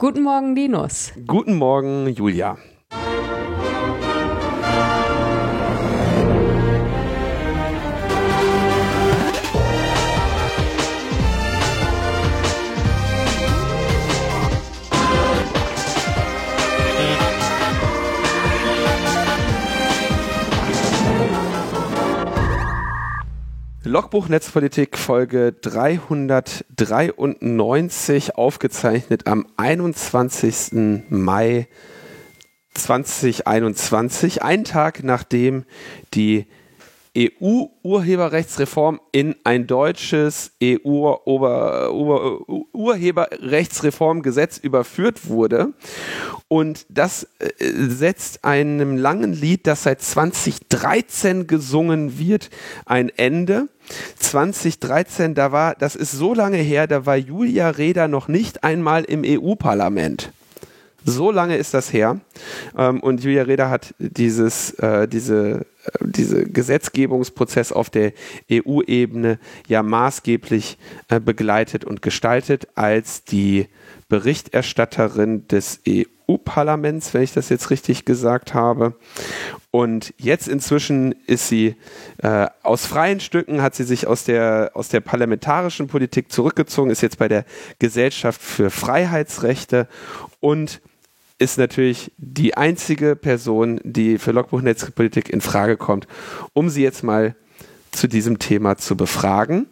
Guten Morgen, Linus. Guten Morgen, Julia. Logbuch Netzpolitik Folge 393 aufgezeichnet am 21. Mai 2021, ein Tag nachdem die EU-Urheberrechtsreform in ein deutsches EU-Urheberrechtsreformgesetz überführt wurde. Und das äh, setzt einem langen Lied, das seit 2013 gesungen wird, ein Ende. 2013, da war, das ist so lange her, da war Julia Reda noch nicht einmal im EU-Parlament. So lange ist das her. Ähm, und Julia Reda hat dieses, äh, diese, diese Gesetzgebungsprozess auf der EU-Ebene ja maßgeblich äh, begleitet und gestaltet als die Berichterstatterin des EU-Parlaments, wenn ich das jetzt richtig gesagt habe. Und jetzt inzwischen ist sie äh, aus freien Stücken, hat sie sich aus der, aus der parlamentarischen Politik zurückgezogen, ist jetzt bei der Gesellschaft für Freiheitsrechte und ist natürlich die einzige Person, die für Logbuch Netzpolitik in Frage kommt, um sie jetzt mal zu diesem Thema zu befragen.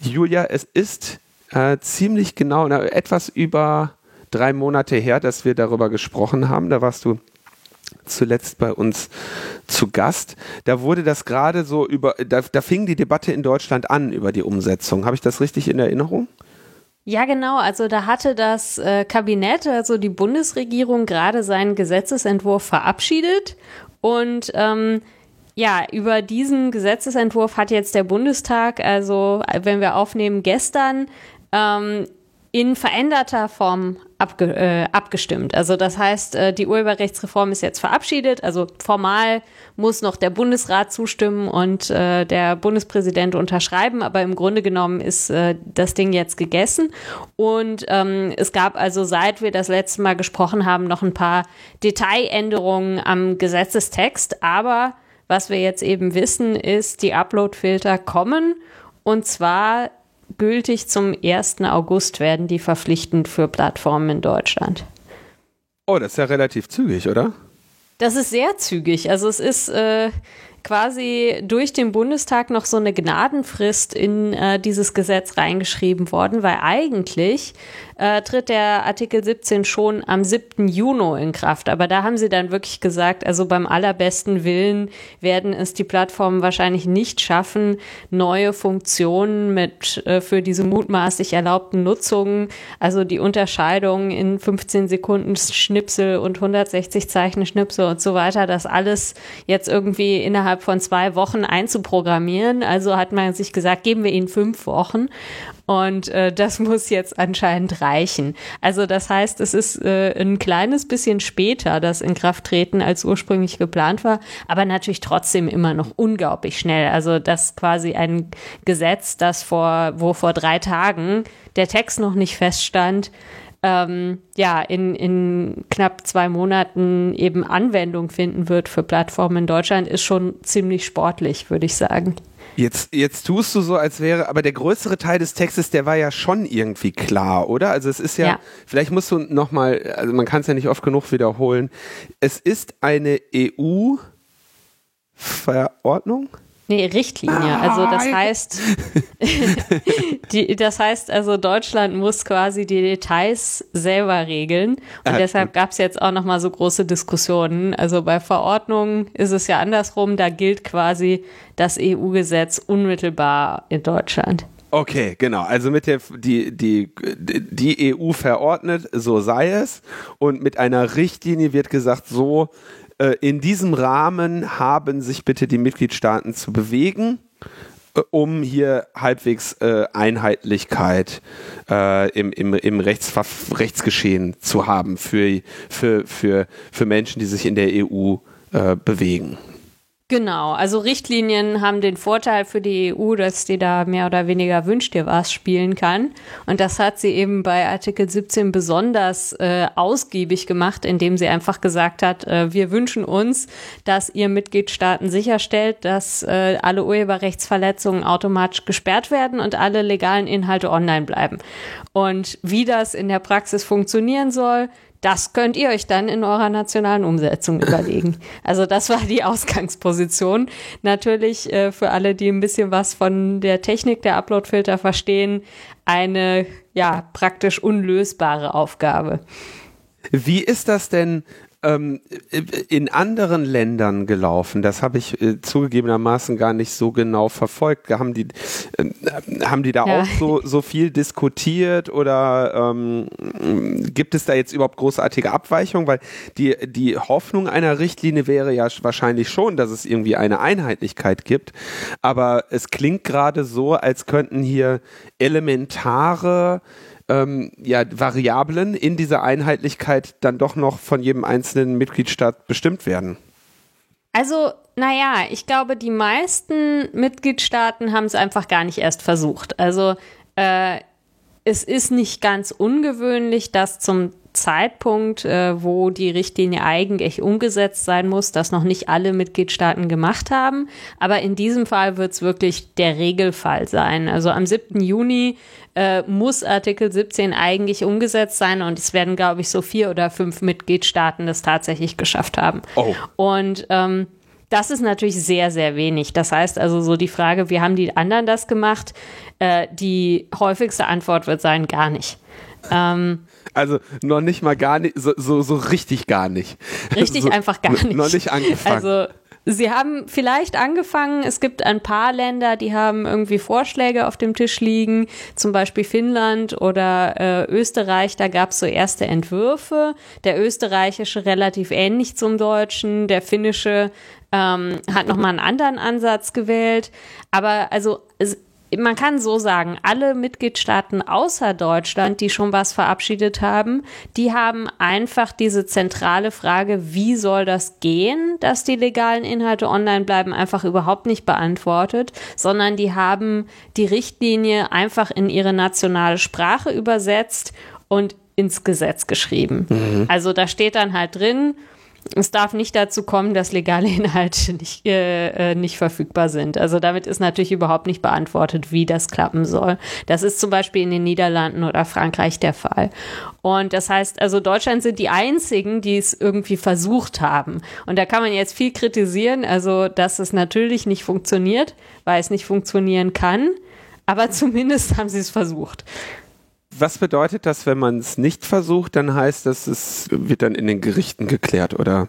Julia, es ist äh, ziemlich genau, na, etwas über drei Monate her, dass wir darüber gesprochen haben. Da warst du zuletzt bei uns zu Gast. Da wurde das gerade so über, da, da fing die Debatte in Deutschland an über die Umsetzung. Habe ich das richtig in Erinnerung? Ja, genau. Also da hatte das äh, Kabinett, also die Bundesregierung, gerade seinen Gesetzesentwurf verabschiedet. Und ähm, ja, über diesen Gesetzesentwurf hat jetzt der Bundestag, also wenn wir aufnehmen, gestern ähm, in veränderter Form abge äh, abgestimmt. Also das heißt, äh, die Urheberrechtsreform ist jetzt verabschiedet. Also formal muss noch der Bundesrat zustimmen und äh, der Bundespräsident unterschreiben, aber im Grunde genommen ist äh, das Ding jetzt gegessen. Und ähm, es gab also, seit wir das letzte Mal gesprochen haben, noch ein paar Detailänderungen am Gesetzestext. Aber was wir jetzt eben wissen, ist, die Uploadfilter kommen. Und zwar gültig zum 1. August werden die verpflichtend für Plattformen in Deutschland. Oh, das ist ja relativ zügig, oder? Das ist sehr zügig. Also es ist äh, quasi durch den Bundestag noch so eine Gnadenfrist in äh, dieses Gesetz reingeschrieben worden, weil eigentlich äh, tritt der Artikel 17 schon am 7. Juni in Kraft. Aber da haben sie dann wirklich gesagt, also beim allerbesten Willen werden es die Plattformen wahrscheinlich nicht schaffen, neue Funktionen mit äh, für diese mutmaßlich erlaubten Nutzungen, also die Unterscheidung in 15 Sekunden Schnipsel und 160 Zeichen Schnipsel und so weiter, das alles jetzt irgendwie innerhalb innerhalb von zwei Wochen einzuprogrammieren. Also hat man sich gesagt, geben wir ihnen fünf Wochen. Und äh, das muss jetzt anscheinend reichen. Also das heißt, es ist äh, ein kleines bisschen später das in Kraft treten, als ursprünglich geplant war, aber natürlich trotzdem immer noch unglaublich schnell. Also das quasi ein Gesetz, das vor, wo vor drei Tagen der Text noch nicht feststand, ähm, ja, in, in knapp zwei Monaten eben Anwendung finden wird für Plattformen in Deutschland, ist schon ziemlich sportlich, würde ich sagen. Jetzt, jetzt tust du so, als wäre, aber der größere Teil des Textes, der war ja schon irgendwie klar, oder? Also es ist ja, ja. vielleicht musst du nochmal, also man kann es ja nicht oft genug wiederholen. Es ist eine EU-Verordnung? Nee, Richtlinie. Also das heißt, die, das heißt also, Deutschland muss quasi die Details selber regeln. Und äh, deshalb gab es jetzt auch nochmal so große Diskussionen. Also bei Verordnungen ist es ja andersrum, da gilt quasi das EU-Gesetz unmittelbar in Deutschland. Okay, genau. Also mit der die die die EU verordnet, so sei es, und mit einer Richtlinie wird gesagt, so in diesem Rahmen haben sich bitte die Mitgliedstaaten zu bewegen, äh, um hier halbwegs äh, Einheitlichkeit äh, im, im, im Rechts Rechtsgeschehen zu haben für, für, für, für Menschen, die sich in der EU äh, bewegen. Genau, also Richtlinien haben den Vorteil für die EU, dass die da mehr oder weniger wünscht dir was spielen kann. Und das hat sie eben bei Artikel 17 besonders äh, ausgiebig gemacht, indem sie einfach gesagt hat, äh, wir wünschen uns, dass ihr Mitgliedstaaten sicherstellt, dass äh, alle Urheberrechtsverletzungen automatisch gesperrt werden und alle legalen Inhalte online bleiben. Und wie das in der Praxis funktionieren soll, das könnt ihr euch dann in eurer nationalen Umsetzung überlegen. Also das war die Ausgangsposition. Natürlich äh, für alle, die ein bisschen was von der Technik der Uploadfilter verstehen, eine ja praktisch unlösbare Aufgabe. Wie ist das denn ähm, in anderen Ländern gelaufen? Das habe ich äh, zugegebenermaßen gar nicht so genau verfolgt. Haben die, äh, haben die da ja. auch so, so viel diskutiert oder ähm, gibt es da jetzt überhaupt großartige Abweichungen? Weil die, die Hoffnung einer Richtlinie wäre ja wahrscheinlich schon, dass es irgendwie eine Einheitlichkeit gibt. Aber es klingt gerade so, als könnten hier elementare ähm, ja, Variablen in dieser Einheitlichkeit dann doch noch von jedem einzelnen Mitgliedstaat bestimmt werden? Also, naja, ich glaube, die meisten Mitgliedstaaten haben es einfach gar nicht erst versucht. Also, äh, es ist nicht ganz ungewöhnlich, dass zum Zeitpunkt, äh, wo die Richtlinie eigentlich umgesetzt sein muss, das noch nicht alle Mitgliedstaaten gemacht haben. Aber in diesem Fall wird es wirklich der Regelfall sein. Also am 7. Juni äh, muss Artikel 17 eigentlich umgesetzt sein und es werden, glaube ich, so vier oder fünf Mitgliedstaaten das tatsächlich geschafft haben. Oh. Und ähm, das ist natürlich sehr, sehr wenig. Das heißt also so die Frage, wie haben die anderen das gemacht? Äh, die häufigste Antwort wird sein, gar nicht. Ähm, also noch nicht mal gar nicht, so, so, so richtig gar nicht. Richtig so, einfach gar nicht. Noch nicht angefangen. Also Sie haben vielleicht angefangen, es gibt ein paar Länder, die haben irgendwie Vorschläge auf dem Tisch liegen, zum Beispiel Finnland oder äh, Österreich, da gab es so erste Entwürfe. Der österreichische relativ ähnlich zum deutschen, der finnische ähm, hat nochmal einen anderen Ansatz gewählt. Aber also man kann so sagen, alle Mitgliedstaaten außer Deutschland, die schon was verabschiedet haben, die haben einfach diese zentrale Frage, wie soll das gehen, dass die legalen Inhalte online bleiben, einfach überhaupt nicht beantwortet, sondern die haben die Richtlinie einfach in ihre nationale Sprache übersetzt und ins Gesetz geschrieben. Mhm. Also da steht dann halt drin, es darf nicht dazu kommen, dass legale Inhalte nicht, äh, äh, nicht verfügbar sind. Also damit ist natürlich überhaupt nicht beantwortet, wie das klappen soll. Das ist zum Beispiel in den Niederlanden oder Frankreich der Fall. Und das heißt, also Deutschland sind die einzigen, die es irgendwie versucht haben. Und da kann man jetzt viel kritisieren, also dass es natürlich nicht funktioniert, weil es nicht funktionieren kann. Aber zumindest haben sie es versucht was bedeutet das, wenn man es nicht versucht? Dann heißt das, es wird dann in den Gerichten geklärt, oder?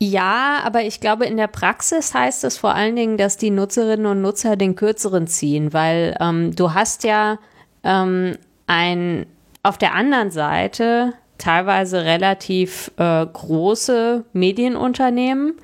Ja, aber ich glaube, in der Praxis heißt es vor allen Dingen, dass die Nutzerinnen und Nutzer den kürzeren ziehen, weil ähm, du hast ja ähm, ein auf der anderen Seite teilweise relativ äh, große Medienunternehmen,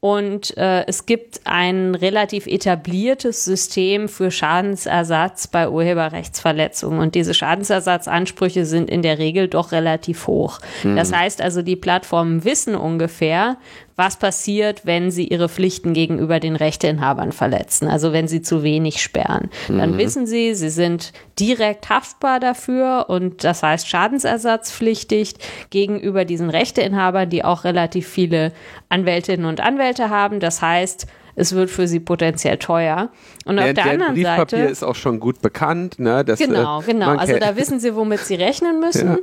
und äh, es gibt ein relativ etabliertes System für Schadensersatz bei Urheberrechtsverletzungen. Und diese Schadensersatzansprüche sind in der Regel doch relativ hoch. Mhm. Das heißt also, die Plattformen wissen ungefähr, was passiert, wenn sie ihre Pflichten gegenüber den Rechteinhabern verletzen, also wenn sie zu wenig sperren. Dann mhm. wissen sie, sie sind direkt haftbar dafür und das heißt schadensersatzpflichtig gegenüber diesen Rechteinhabern, die auch relativ viele Anwältinnen und Anwälte haben. Das heißt, es wird für sie potenziell teuer. Und ja, auf der anderen Briefpapier Seite ist auch schon gut bekannt. Ne? Das, genau, äh, genau. Also da wissen sie, womit sie rechnen müssen. Ja.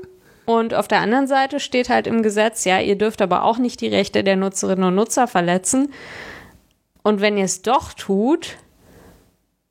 Und auf der anderen Seite steht halt im Gesetz, ja, ihr dürft aber auch nicht die Rechte der Nutzerinnen und Nutzer verletzen. Und wenn ihr es doch tut,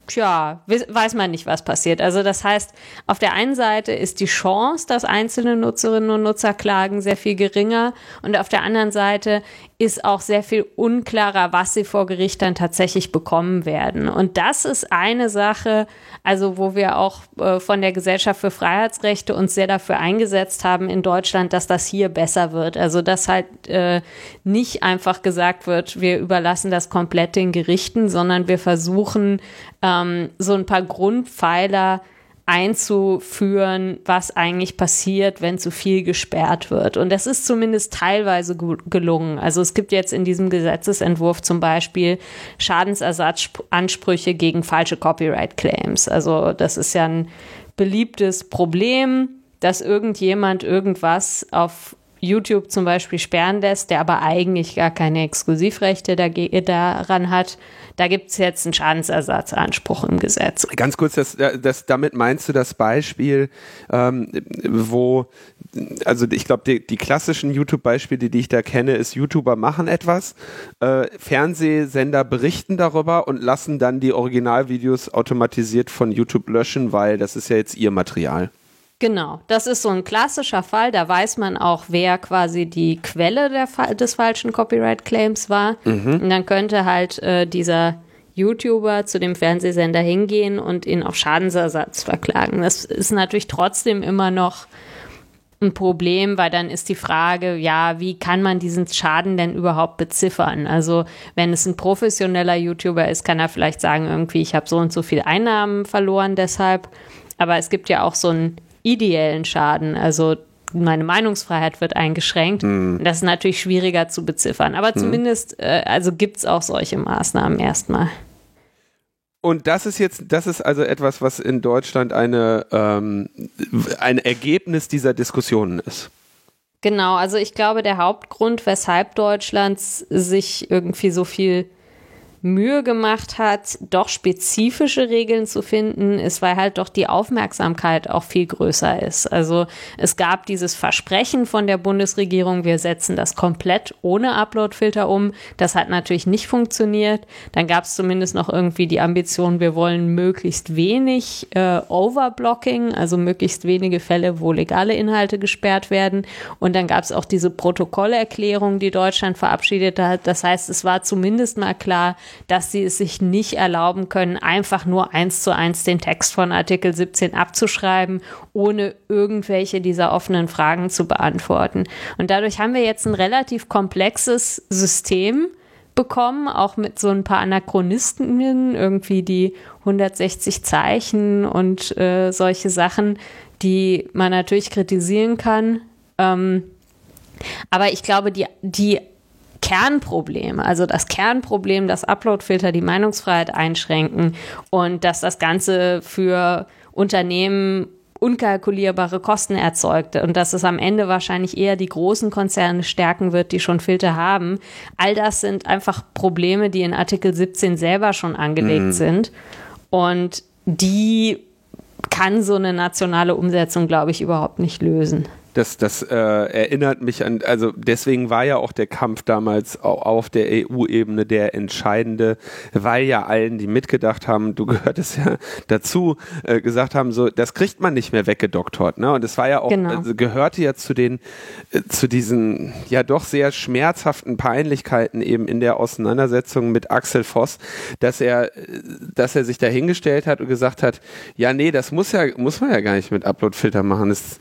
tja, weiß man nicht, was passiert. Also das heißt, auf der einen Seite ist die Chance, dass einzelne Nutzerinnen und Nutzer klagen, sehr viel geringer. Und auf der anderen Seite ist auch sehr viel unklarer, was sie vor Gericht dann tatsächlich bekommen werden. Und das ist eine Sache, also wo wir auch äh, von der Gesellschaft für Freiheitsrechte uns sehr dafür eingesetzt haben in Deutschland, dass das hier besser wird. Also dass halt äh, nicht einfach gesagt wird, wir überlassen das komplett den Gerichten, sondern wir versuchen ähm, so ein paar Grundpfeiler einzuführen, was eigentlich passiert, wenn zu viel gesperrt wird. Und das ist zumindest teilweise gelungen. Also es gibt jetzt in diesem Gesetzesentwurf zum Beispiel Schadensersatzansprüche gegen falsche Copyright-Claims. Also das ist ja ein beliebtes Problem, dass irgendjemand irgendwas auf YouTube zum Beispiel sperren lässt, der aber eigentlich gar keine Exklusivrechte daran hat, da gibt es jetzt einen Schadensersatzanspruch im Gesetz. Ganz kurz, das, das, damit meinst du das Beispiel, ähm, wo, also ich glaube, die, die, klassischen YouTube-Beispiele, die ich da kenne, ist YouTuber machen etwas, äh, Fernsehsender berichten darüber und lassen dann die Originalvideos automatisiert von YouTube löschen, weil das ist ja jetzt ihr Material. Genau, das ist so ein klassischer Fall. Da weiß man auch, wer quasi die Quelle der, des falschen Copyright-Claims war. Mhm. Und dann könnte halt äh, dieser YouTuber zu dem Fernsehsender hingehen und ihn auf Schadensersatz verklagen. Das ist natürlich trotzdem immer noch ein Problem, weil dann ist die Frage, ja, wie kann man diesen Schaden denn überhaupt beziffern? Also wenn es ein professioneller YouTuber ist, kann er vielleicht sagen, irgendwie, ich habe so und so viel Einnahmen verloren deshalb. Aber es gibt ja auch so ein ideellen Schaden. Also meine Meinungsfreiheit wird eingeschränkt. Mhm. Das ist natürlich schwieriger zu beziffern. Aber mhm. zumindest, äh, also gibt es auch solche Maßnahmen erstmal. Und das ist jetzt, das ist also etwas, was in Deutschland eine, ähm, ein Ergebnis dieser Diskussionen ist. Genau, also ich glaube, der Hauptgrund, weshalb Deutschland sich irgendwie so viel Mühe gemacht hat, doch spezifische Regeln zu finden, ist, weil halt doch die Aufmerksamkeit auch viel größer ist. Also es gab dieses Versprechen von der Bundesregierung, wir setzen das komplett ohne Uploadfilter um. Das hat natürlich nicht funktioniert. Dann gab es zumindest noch irgendwie die Ambition, wir wollen möglichst wenig äh, Overblocking, also möglichst wenige Fälle, wo legale Inhalte gesperrt werden. Und dann gab es auch diese Protokollerklärung, die Deutschland verabschiedet hat. Das heißt, es war zumindest mal klar, dass sie es sich nicht erlauben können, einfach nur eins zu eins den Text von Artikel 17 abzuschreiben, ohne irgendwelche dieser offenen Fragen zu beantworten. Und dadurch haben wir jetzt ein relativ komplexes System bekommen, auch mit so ein paar Anachronisten, irgendwie die 160 Zeichen und äh, solche Sachen, die man natürlich kritisieren kann. Ähm, aber ich glaube, die, die Kernproblem, also das Kernproblem, dass Uploadfilter die Meinungsfreiheit einschränken und dass das Ganze für Unternehmen unkalkulierbare Kosten erzeugt und dass es am Ende wahrscheinlich eher die großen Konzerne stärken wird, die schon Filter haben. All das sind einfach Probleme, die in Artikel 17 selber schon angelegt mhm. sind und die kann so eine nationale Umsetzung, glaube ich, überhaupt nicht lösen das, das äh, erinnert mich an, also deswegen war ja auch der Kampf damals auf der EU-Ebene der entscheidende, weil ja allen, die mitgedacht haben, du gehörtest ja dazu, äh, gesagt haben, so, das kriegt man nicht mehr weggedoktort. Ne? Und es war ja auch, genau. also gehörte ja zu den, äh, zu diesen ja doch sehr schmerzhaften Peinlichkeiten eben in der Auseinandersetzung mit Axel Voss, dass er, dass er sich dahingestellt hat und gesagt hat, ja, nee, das muss ja, muss man ja gar nicht mit Uploadfilter machen. Es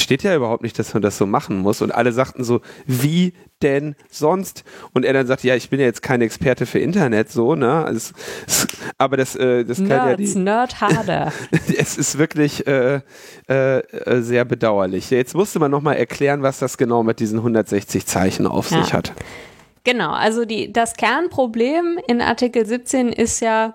steht ja ja überhaupt nicht, dass man das so machen muss. Und alle sagten so, wie denn sonst? Und er dann sagt, ja, ich bin ja jetzt kein Experte für Internet, so, ne? Also, aber das, äh, das kann Nerds, ja die. Nerd harder. es ist wirklich äh, äh, sehr bedauerlich. Jetzt musste man nochmal erklären, was das genau mit diesen 160 Zeichen auf ja. sich hat. Genau, also die, das Kernproblem in Artikel 17 ist ja,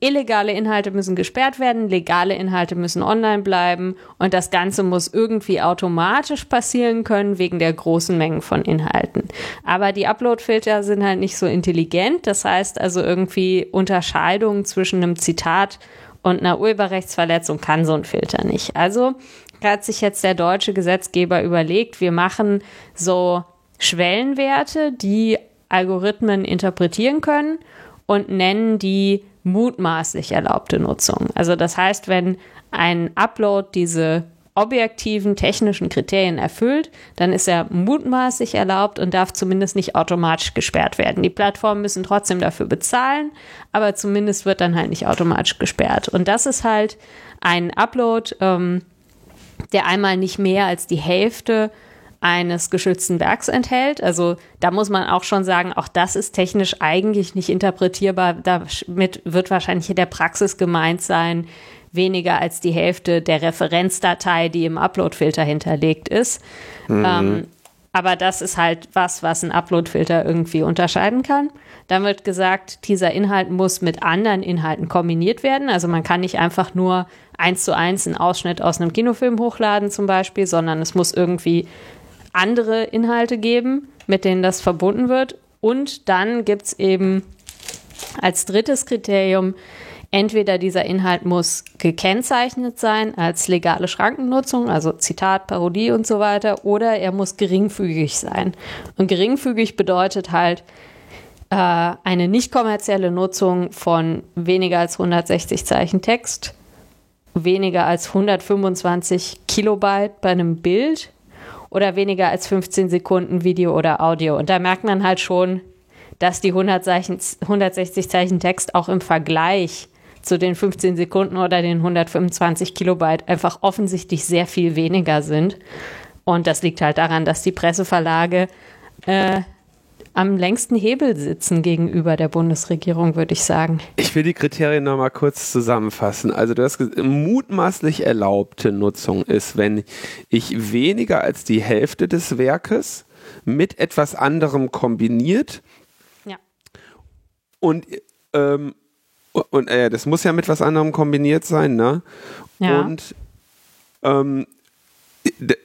illegale Inhalte müssen gesperrt werden, legale Inhalte müssen online bleiben und das Ganze muss irgendwie automatisch passieren können wegen der großen Mengen von Inhalten. Aber die Upload-Filter sind halt nicht so intelligent. Das heißt also irgendwie Unterscheidung zwischen einem Zitat und einer Urheberrechtsverletzung kann so ein Filter nicht. Also hat sich jetzt der deutsche Gesetzgeber überlegt, wir machen so Schwellenwerte, die Algorithmen interpretieren können und nennen die mutmaßlich erlaubte Nutzung. Also das heißt, wenn ein Upload diese objektiven technischen Kriterien erfüllt, dann ist er mutmaßlich erlaubt und darf zumindest nicht automatisch gesperrt werden. Die Plattformen müssen trotzdem dafür bezahlen, aber zumindest wird dann halt nicht automatisch gesperrt. Und das ist halt ein Upload, ähm, der einmal nicht mehr als die Hälfte eines geschützten Werks enthält. Also da muss man auch schon sagen, auch das ist technisch eigentlich nicht interpretierbar. Damit wird wahrscheinlich in der Praxis gemeint sein, weniger als die Hälfte der Referenzdatei, die im Upload-Filter hinterlegt ist. Mhm. Ähm, aber das ist halt was, was ein Upload-Filter irgendwie unterscheiden kann. Dann wird gesagt, dieser Inhalt muss mit anderen Inhalten kombiniert werden. Also man kann nicht einfach nur eins zu eins einen Ausschnitt aus einem Kinofilm hochladen zum Beispiel, sondern es muss irgendwie andere Inhalte geben, mit denen das verbunden wird. Und dann gibt es eben als drittes Kriterium, entweder dieser Inhalt muss gekennzeichnet sein als legale Schrankennutzung, also Zitat, Parodie und so weiter, oder er muss geringfügig sein. Und geringfügig bedeutet halt äh, eine nicht kommerzielle Nutzung von weniger als 160 Zeichen Text, weniger als 125 Kilobyte bei einem Bild oder weniger als 15 Sekunden Video oder Audio. Und da merkt man halt schon, dass die 100 Zeichen, 160 Zeichen Text auch im Vergleich zu den 15 Sekunden oder den 125 Kilobyte einfach offensichtlich sehr viel weniger sind. Und das liegt halt daran, dass die Presseverlage äh, am längsten Hebel sitzen gegenüber der Bundesregierung, würde ich sagen. Ich will die Kriterien nochmal kurz zusammenfassen. Also das mutmaßlich erlaubte Nutzung ist, wenn ich weniger als die Hälfte des Werkes mit etwas anderem kombiniert ja. und ähm, und äh, das muss ja mit was anderem kombiniert sein, ne? Ja. Und ähm,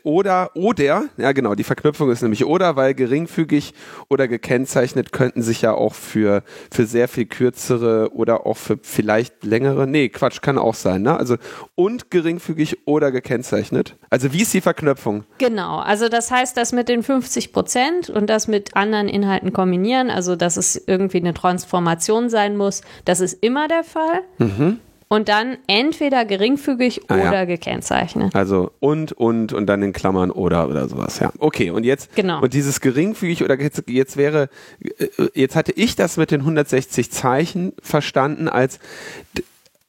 oder, oder, ja genau, die Verknüpfung ist nämlich oder, weil geringfügig oder gekennzeichnet könnten sich ja auch für, für sehr viel kürzere oder auch für vielleicht längere, nee, Quatsch, kann auch sein, ne? Also und geringfügig oder gekennzeichnet. Also wie ist die Verknüpfung? Genau, also das heißt, das mit den 50 Prozent und das mit anderen Inhalten kombinieren, also dass es irgendwie eine Transformation sein muss, das ist immer der Fall. Mhm und dann entweder geringfügig ah, oder ja. gekennzeichnet. Also und, und und dann in Klammern oder oder sowas, ja. Okay, und jetzt genau. und dieses geringfügig oder jetzt, jetzt wäre äh, jetzt hatte ich das mit den 160 Zeichen verstanden als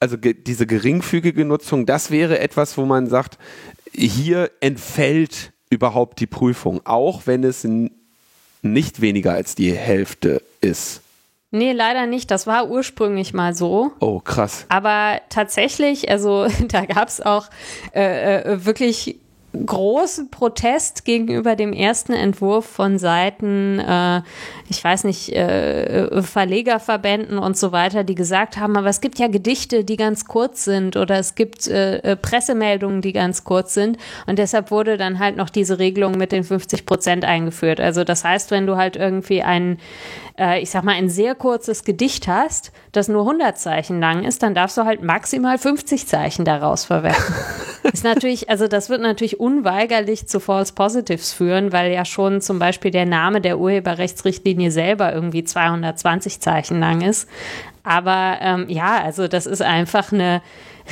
also ge, diese geringfügige Nutzung, das wäre etwas, wo man sagt, hier entfällt überhaupt die Prüfung, auch wenn es nicht weniger als die Hälfte ist. Nee, leider nicht. Das war ursprünglich mal so. Oh, krass. Aber tatsächlich, also da gab es auch äh, äh, wirklich großen Protest gegenüber dem ersten Entwurf von Seiten, äh, ich weiß nicht, äh, Verlegerverbänden und so weiter, die gesagt haben, aber es gibt ja Gedichte, die ganz kurz sind oder es gibt äh, äh Pressemeldungen, die ganz kurz sind und deshalb wurde dann halt noch diese Regelung mit den 50 Prozent eingeführt. Also das heißt, wenn du halt irgendwie ein, äh, ich sag mal, ein sehr kurzes Gedicht hast, das nur 100 Zeichen lang ist, dann darfst du halt maximal 50 Zeichen daraus verwenden. ist natürlich, also das wird natürlich unweigerlich zu False Positives führen, weil ja schon zum Beispiel der Name der Urheberrechtsrichtlinie selber irgendwie 220 Zeichen lang ist. Aber ähm, ja, also das ist einfach eine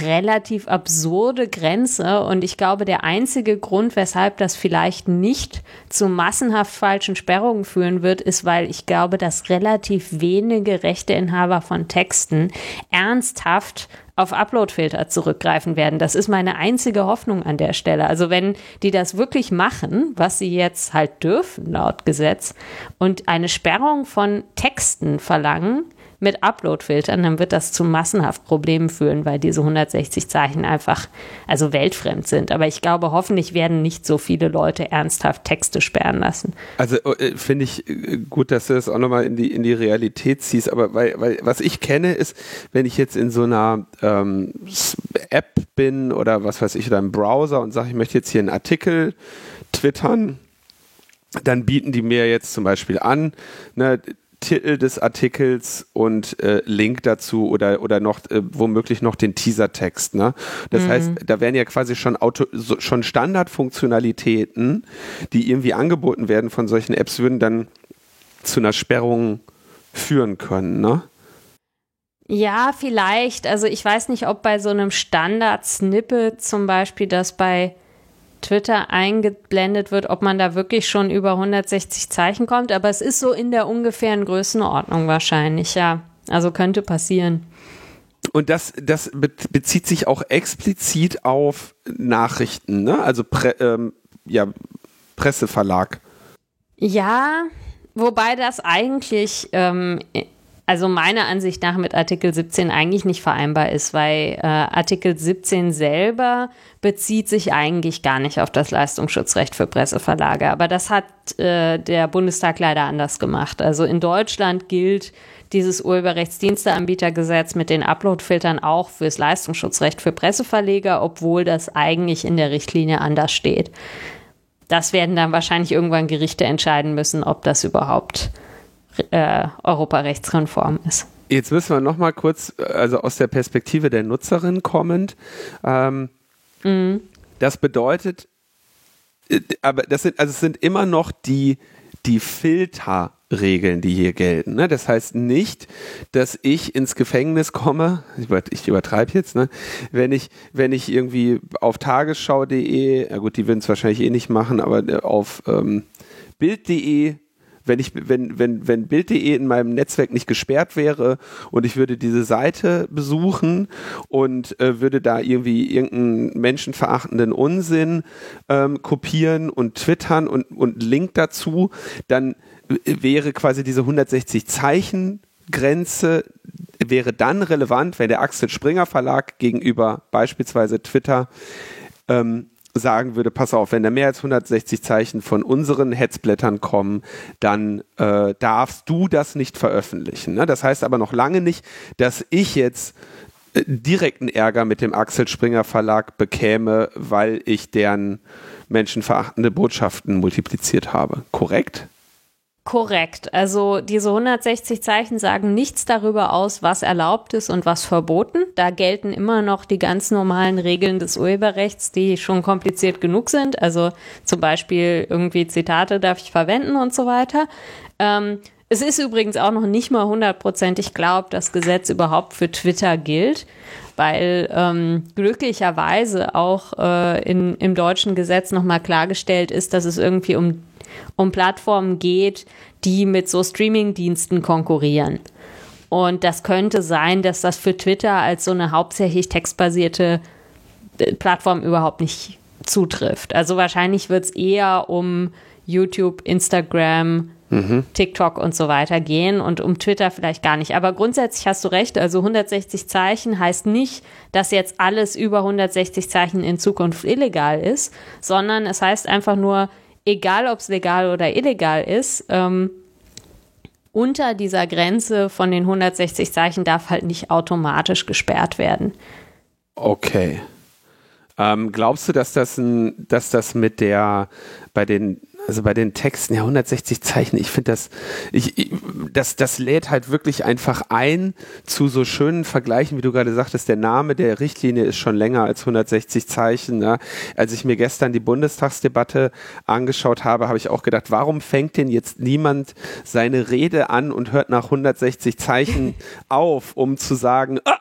relativ absurde Grenze. Und ich glaube, der einzige Grund, weshalb das vielleicht nicht zu massenhaft falschen Sperrungen führen wird, ist, weil ich glaube, dass relativ wenige Rechteinhaber von Texten ernsthaft auf Uploadfilter zurückgreifen werden. Das ist meine einzige Hoffnung an der Stelle. Also wenn die das wirklich machen, was sie jetzt halt dürfen laut Gesetz und eine Sperrung von Texten verlangen, mit Upload-Filtern, dann wird das zu massenhaft Problemen führen, weil diese 160 Zeichen einfach also weltfremd sind. Aber ich glaube, hoffentlich werden nicht so viele Leute ernsthaft Texte sperren lassen. Also äh, finde ich äh, gut, dass du das auch nochmal in die, in die Realität ziehst. Aber weil, weil was ich kenne, ist, wenn ich jetzt in so einer ähm, App bin oder was weiß ich, oder im Browser und sage, ich möchte jetzt hier einen Artikel twittern, dann bieten die mir jetzt zum Beispiel an, ne, Titel des Artikels und äh, Link dazu oder, oder noch äh, womöglich noch den Teasertext. Ne? Das mhm. heißt, da werden ja quasi schon, Auto, so, schon Standardfunktionalitäten, die irgendwie angeboten werden von solchen Apps, würden dann zu einer Sperrung führen können. Ne? Ja, vielleicht. Also ich weiß nicht, ob bei so einem Standard-Snippet zum Beispiel das bei Twitter eingeblendet wird, ob man da wirklich schon über 160 Zeichen kommt. Aber es ist so in der ungefähren Größenordnung wahrscheinlich, ja. Also könnte passieren. Und das, das bezieht sich auch explizit auf Nachrichten, ne? Also Pre, ähm, ja, Presseverlag. Ja, wobei das eigentlich ähm, also meiner Ansicht nach mit Artikel 17 eigentlich nicht vereinbar ist, weil äh, Artikel 17 selber bezieht sich eigentlich gar nicht auf das Leistungsschutzrecht für Presseverlage. Aber das hat äh, der Bundestag leider anders gemacht. Also in Deutschland gilt dieses Urheberrechtsdiensteanbietergesetz mit den Uploadfiltern auch fürs Leistungsschutzrecht für Presseverleger, obwohl das eigentlich in der Richtlinie anders steht. Das werden dann wahrscheinlich irgendwann Gerichte entscheiden müssen, ob das überhaupt äh, Europarechtskonform ist. Jetzt müssen wir noch mal kurz, also aus der Perspektive der Nutzerin kommend. Ähm, mhm. Das bedeutet, äh, aber das sind, also es sind immer noch die, die Filterregeln, die hier gelten. Ne? Das heißt nicht, dass ich ins Gefängnis komme, ich übertreibe jetzt, ne? wenn, ich, wenn ich irgendwie auf tagesschau.de, ja gut, die würden es wahrscheinlich eh nicht machen, aber äh, auf ähm, bild.de wenn ich, wenn, wenn, wenn Bild.de in meinem Netzwerk nicht gesperrt wäre und ich würde diese Seite besuchen und äh, würde da irgendwie irgendeinen menschenverachtenden Unsinn ähm, kopieren und twittern und, und Link dazu, dann wäre quasi diese 160 Zeichen Grenze wäre dann relevant, wenn der Axel Springer Verlag gegenüber beispielsweise Twitter ähm, sagen würde, pass auf, wenn da mehr als 160 Zeichen von unseren Hetzblättern kommen, dann äh, darfst du das nicht veröffentlichen. Ne? Das heißt aber noch lange nicht, dass ich jetzt äh, direkten Ärger mit dem Axel Springer Verlag bekäme, weil ich deren menschenverachtende Botschaften multipliziert habe. Korrekt? Korrekt. Also diese 160 Zeichen sagen nichts darüber aus, was erlaubt ist und was verboten. Da gelten immer noch die ganz normalen Regeln des Urheberrechts, die schon kompliziert genug sind. Also zum Beispiel irgendwie Zitate darf ich verwenden und so weiter. Ähm, es ist übrigens auch noch nicht mal hundertprozentig klar, ob das Gesetz überhaupt für Twitter gilt, weil ähm, glücklicherweise auch äh, in, im deutschen Gesetz nochmal klargestellt ist, dass es irgendwie um um Plattformen geht, die mit so Streaming-Diensten konkurrieren. Und das könnte sein, dass das für Twitter als so eine hauptsächlich textbasierte äh, Plattform überhaupt nicht zutrifft. Also wahrscheinlich wird es eher um YouTube, Instagram, mhm. TikTok und so weiter gehen und um Twitter vielleicht gar nicht. Aber grundsätzlich hast du recht, also 160 Zeichen heißt nicht, dass jetzt alles über 160 Zeichen in Zukunft illegal ist, sondern es heißt einfach nur, egal ob es legal oder illegal ist, ähm, unter dieser Grenze von den 160 Zeichen darf halt nicht automatisch gesperrt werden. Okay. Ähm, glaubst du, dass das, ein, dass das mit der bei den also bei den Texten, ja, 160 Zeichen, ich finde das, ich, ich, das, das lädt halt wirklich einfach ein zu so schönen Vergleichen, wie du gerade sagtest, der Name der Richtlinie ist schon länger als 160 Zeichen. Ne? Als ich mir gestern die Bundestagsdebatte angeschaut habe, habe ich auch gedacht, warum fängt denn jetzt niemand seine Rede an und hört nach 160 Zeichen auf, um zu sagen, ah!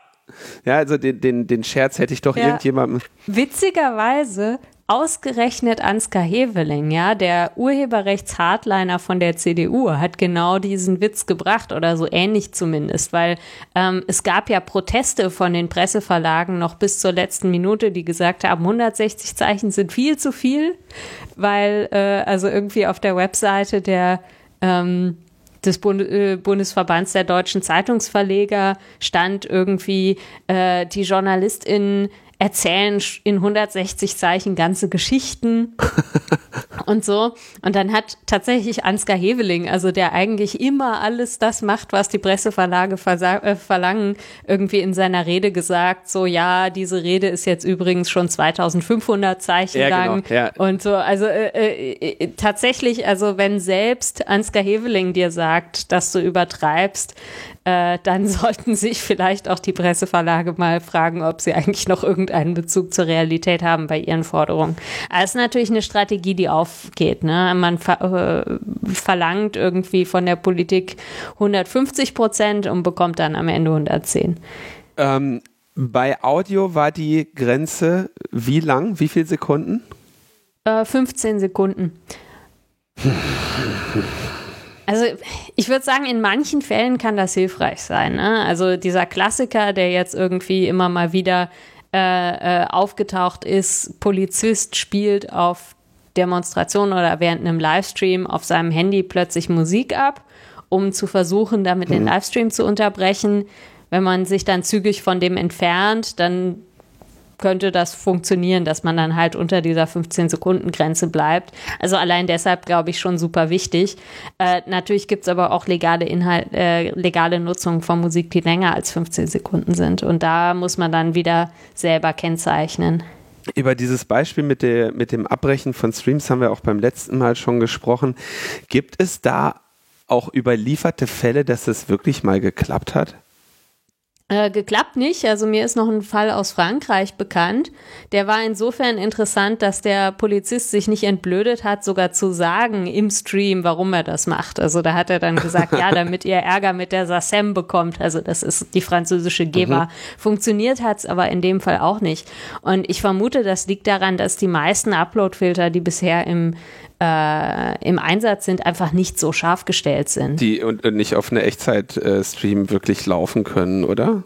ja, also den, den, den Scherz hätte ich doch ja, irgendjemandem. Witzigerweise Ausgerechnet Ansgar Heveling, ja, der Urheberrechts-Hardliner von der CDU, hat genau diesen Witz gebracht oder so ähnlich zumindest, weil ähm, es gab ja Proteste von den Presseverlagen noch bis zur letzten Minute, die gesagt haben, 160 Zeichen sind viel zu viel, weil äh, also irgendwie auf der Webseite der ähm, des äh, Bundesverbands der deutschen Zeitungsverleger stand irgendwie, äh, die JournalistInnen erzählen in 160 Zeichen ganze Geschichten und so. Und dann hat tatsächlich Ansgar Heveling, also der eigentlich immer alles das macht, was die Presseverlage äh, verlangen, irgendwie in seiner Rede gesagt, so ja, diese Rede ist jetzt übrigens schon 2500 Zeichen ja, lang genau, ja. und so. Also äh, äh, äh, tatsächlich, also wenn selbst Ansgar Heveling dir sagt, dass du übertreibst, äh, dann sollten sich vielleicht auch die Presseverlage mal fragen, ob sie eigentlich noch irgendeinen Bezug zur Realität haben bei ihren Forderungen. Das ist natürlich eine Strategie, die aufgeht. Ne? Man ver äh, verlangt irgendwie von der Politik 150 Prozent und bekommt dann am Ende 110. Ähm, bei Audio war die Grenze wie lang? Wie viele Sekunden? Äh, 15 Sekunden. Also ich würde sagen, in manchen Fällen kann das hilfreich sein. Ne? Also dieser Klassiker, der jetzt irgendwie immer mal wieder äh, äh, aufgetaucht ist, Polizist spielt auf Demonstrationen oder während einem Livestream auf seinem Handy plötzlich Musik ab um zu versuchen, damit den Livestream zu unterbrechen. Wenn man sich dann zügig von dem entfernt, dann könnte das funktionieren, dass man dann halt unter dieser 15-Sekunden-Grenze bleibt. Also allein deshalb glaube ich schon super wichtig. Äh, natürlich gibt es aber auch legale Inhalt, äh, legale Nutzung von Musik, die länger als 15 Sekunden sind. Und da muss man dann wieder selber kennzeichnen. Über dieses Beispiel mit, der, mit dem Abbrechen von Streams haben wir auch beim letzten Mal schon gesprochen. Gibt es da auch überlieferte Fälle, dass es wirklich mal geklappt hat? Äh, geklappt nicht. Also mir ist noch ein Fall aus Frankreich bekannt. Der war insofern interessant, dass der Polizist sich nicht entblödet hat, sogar zu sagen im Stream, warum er das macht. Also da hat er dann gesagt, ja, damit ihr Ärger mit der SACEM bekommt. Also das ist die französische GEMA. Mhm. Funktioniert hat's aber in dem Fall auch nicht. Und ich vermute, das liegt daran, dass die meisten Uploadfilter, die bisher im äh, im Einsatz sind, einfach nicht so scharf gestellt sind. Die und, und nicht auf eine Echtzeit-Stream wirklich laufen können, oder?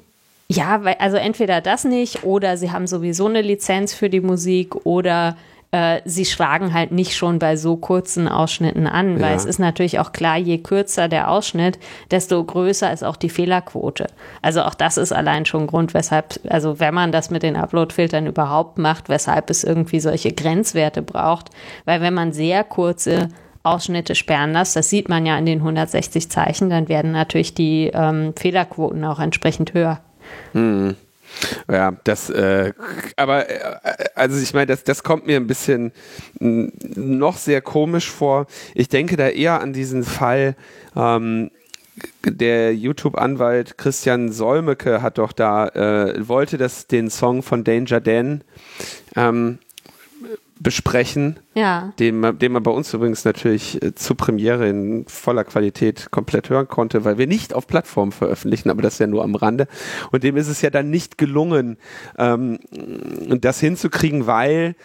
Ja, weil, also entweder das nicht oder sie haben sowieso eine Lizenz für die Musik oder äh, sie schlagen halt nicht schon bei so kurzen Ausschnitten an, weil ja. es ist natürlich auch klar, je kürzer der Ausschnitt, desto größer ist auch die Fehlerquote. Also auch das ist allein schon Grund, weshalb, also wenn man das mit den Upload-Filtern überhaupt macht, weshalb es irgendwie solche Grenzwerte braucht, weil wenn man sehr kurze Ausschnitte sperren lässt, das sieht man ja in den 160 Zeichen, dann werden natürlich die ähm, Fehlerquoten auch entsprechend höher. Hm. Ja, das, äh, aber äh, also ich meine, das, das kommt mir ein bisschen noch sehr komisch vor. Ich denke da eher an diesen Fall, ähm, der YouTube-Anwalt Christian Solmecke hat doch da, äh, wollte das den Song von Danger Dan ähm, besprechen, ja. den, den man bei uns übrigens natürlich äh, zur Premiere in voller Qualität komplett hören konnte, weil wir nicht auf Plattformen veröffentlichen, aber das ja nur am Rande. Und dem ist es ja dann nicht gelungen, ähm, das hinzukriegen, weil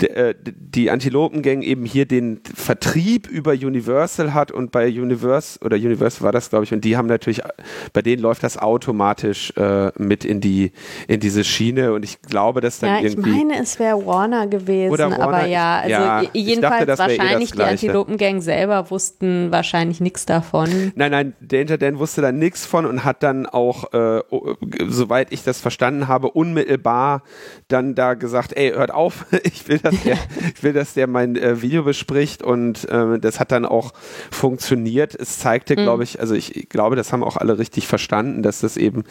die Antilopengang eben hier den Vertrieb über Universal hat und bei Universal oder Universal war das glaube ich und die haben natürlich bei denen läuft das automatisch äh, mit in die in diese Schiene und ich glaube dass dann ja, irgendwie ich meine es wäre Warner gewesen Warner, aber ja also ja, jedenfalls dachte, wahrscheinlich eh die Antilopengang selber wussten wahrscheinlich nichts davon. Nein nein Danger Dan wusste da nichts von und hat dann auch äh, soweit ich das verstanden habe unmittelbar dann da gesagt ey hört auf ich will das dass der, ich will, dass der mein äh, Video bespricht und äh, das hat dann auch funktioniert. Es zeigte, mhm. glaube ich, also ich glaube, das haben auch alle richtig verstanden, dass das eben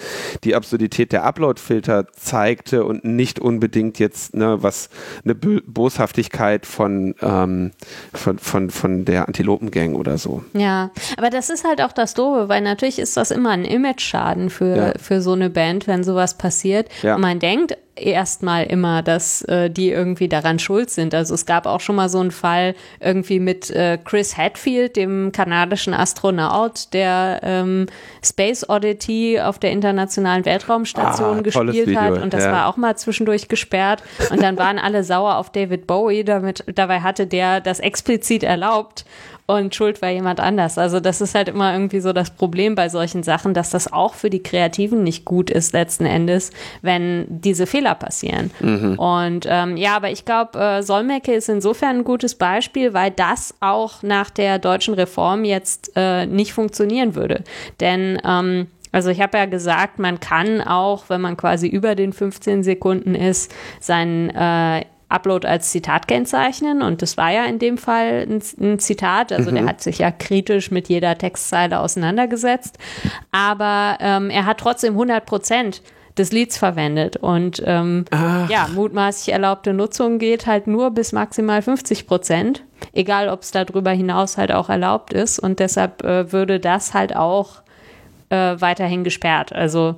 die Absurdität der Upload-Filter zeigte und nicht unbedingt jetzt ne, was eine Boshaftigkeit von, ähm, von, von, von der Antilopengang oder so. Ja, aber das ist halt auch das Doofe, weil natürlich ist das immer ein Image-Schaden für, ja. für so eine Band, wenn sowas passiert. Ja. Und man denkt, erstmal immer, dass äh, die irgendwie daran schuld sind. Also es gab auch schon mal so einen Fall irgendwie mit äh, Chris Hadfield, dem kanadischen Astronaut, der ähm, Space Oddity auf der internationalen Weltraumstation ah, gespielt Video, hat und das ja. war auch mal zwischendurch gesperrt und dann waren alle sauer auf David Bowie, damit dabei hatte der das explizit erlaubt und schuld war jemand anders. Also das ist halt immer irgendwie so das Problem bei solchen Sachen, dass das auch für die Kreativen nicht gut ist letzten Endes, wenn diese Fehler passieren. Mhm. Und ähm, ja, aber ich glaube, äh, Solmecke ist insofern ein gutes Beispiel, weil das auch nach der deutschen Reform jetzt äh, nicht funktionieren würde. Denn ähm, also ich habe ja gesagt, man kann auch, wenn man quasi über den 15 Sekunden ist, seinen äh, Upload als Zitat kennzeichnen. Und das war ja in dem Fall ein, ein Zitat, also mhm. der hat sich ja kritisch mit jeder Textzeile auseinandergesetzt, aber ähm, er hat trotzdem 100 Prozent des Lieds verwendet. Und ähm, ja, mutmaßlich erlaubte Nutzung geht halt nur bis maximal 50 Prozent, egal ob es darüber hinaus halt auch erlaubt ist. Und deshalb äh, würde das halt auch äh, weiterhin gesperrt, also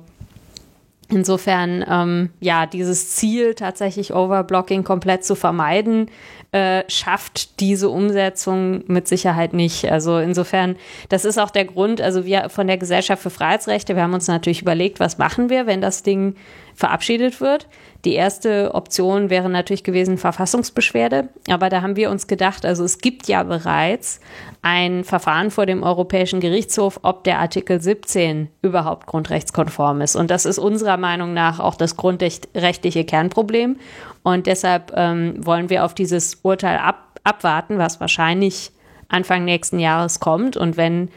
Insofern, ähm, ja, dieses Ziel, tatsächlich Overblocking komplett zu vermeiden, äh, schafft diese Umsetzung mit Sicherheit nicht. Also insofern, das ist auch der Grund, also wir von der Gesellschaft für Freiheitsrechte, wir haben uns natürlich überlegt, was machen wir, wenn das Ding verabschiedet wird. Die erste Option wäre natürlich gewesen Verfassungsbeschwerde, aber da haben wir uns gedacht, also es gibt ja bereits ein Verfahren vor dem Europäischen Gerichtshof, ob der Artikel 17 überhaupt grundrechtskonform ist. Und das ist unserer Meinung nach auch das grundrechtliche Kernproblem. Und deshalb ähm, wollen wir auf dieses Urteil ab, abwarten, was wahrscheinlich Anfang nächsten Jahres kommt. Und wenn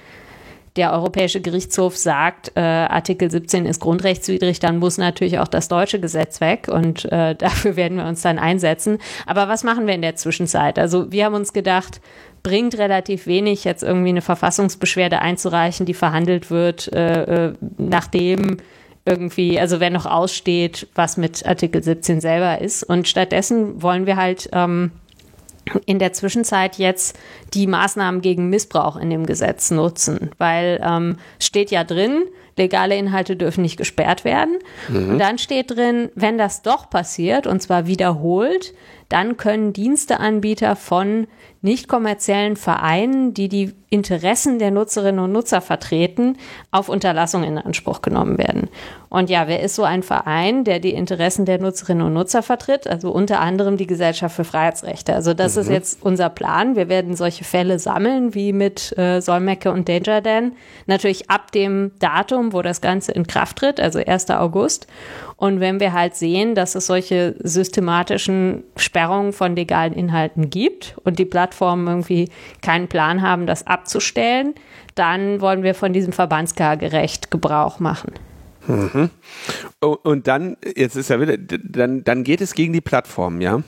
der Europäische Gerichtshof sagt, äh, Artikel 17 ist grundrechtswidrig, dann muss natürlich auch das deutsche Gesetz weg und äh, dafür werden wir uns dann einsetzen. Aber was machen wir in der Zwischenzeit? Also wir haben uns gedacht, bringt relativ wenig, jetzt irgendwie eine Verfassungsbeschwerde einzureichen, die verhandelt wird, äh, äh nachdem irgendwie, also wer noch aussteht, was mit Artikel 17 selber ist. Und stattdessen wollen wir halt ähm, in der Zwischenzeit jetzt die Maßnahmen gegen Missbrauch in dem Gesetz nutzen, weil ähm, steht ja drin, legale Inhalte dürfen nicht gesperrt werden. Mhm. Und dann steht drin, wenn das doch passiert, und zwar wiederholt, dann können Diensteanbieter von nicht kommerziellen Vereinen, die die Interessen der Nutzerinnen und Nutzer vertreten, auf Unterlassung in Anspruch genommen werden. Und ja, wer ist so ein Verein, der die Interessen der Nutzerinnen und Nutzer vertritt? Also unter anderem die Gesellschaft für Freiheitsrechte. Also das mhm. ist jetzt unser Plan. Wir werden solche Fälle sammeln, wie mit äh, Solmecke und Danger Dan. Natürlich ab dem Datum, wo das Ganze in Kraft tritt, also 1. August. Und wenn wir halt sehen, dass es solche systematischen Sperrungen von legalen Inhalten gibt und die Plattformen irgendwie keinen Plan haben, das abzustellen, dann wollen wir von diesem Verbandskargerecht Gebrauch machen. Mhm. Und dann, jetzt ist ja wieder, dann, dann geht es gegen die Plattform, ja?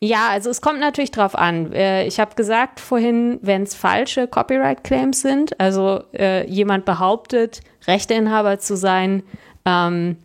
Ja, also es kommt natürlich drauf an. Äh, ich habe gesagt vorhin, wenn es falsche Copyright-Claims sind, also äh, jemand behauptet, Rechteinhaber zu sein, ähm,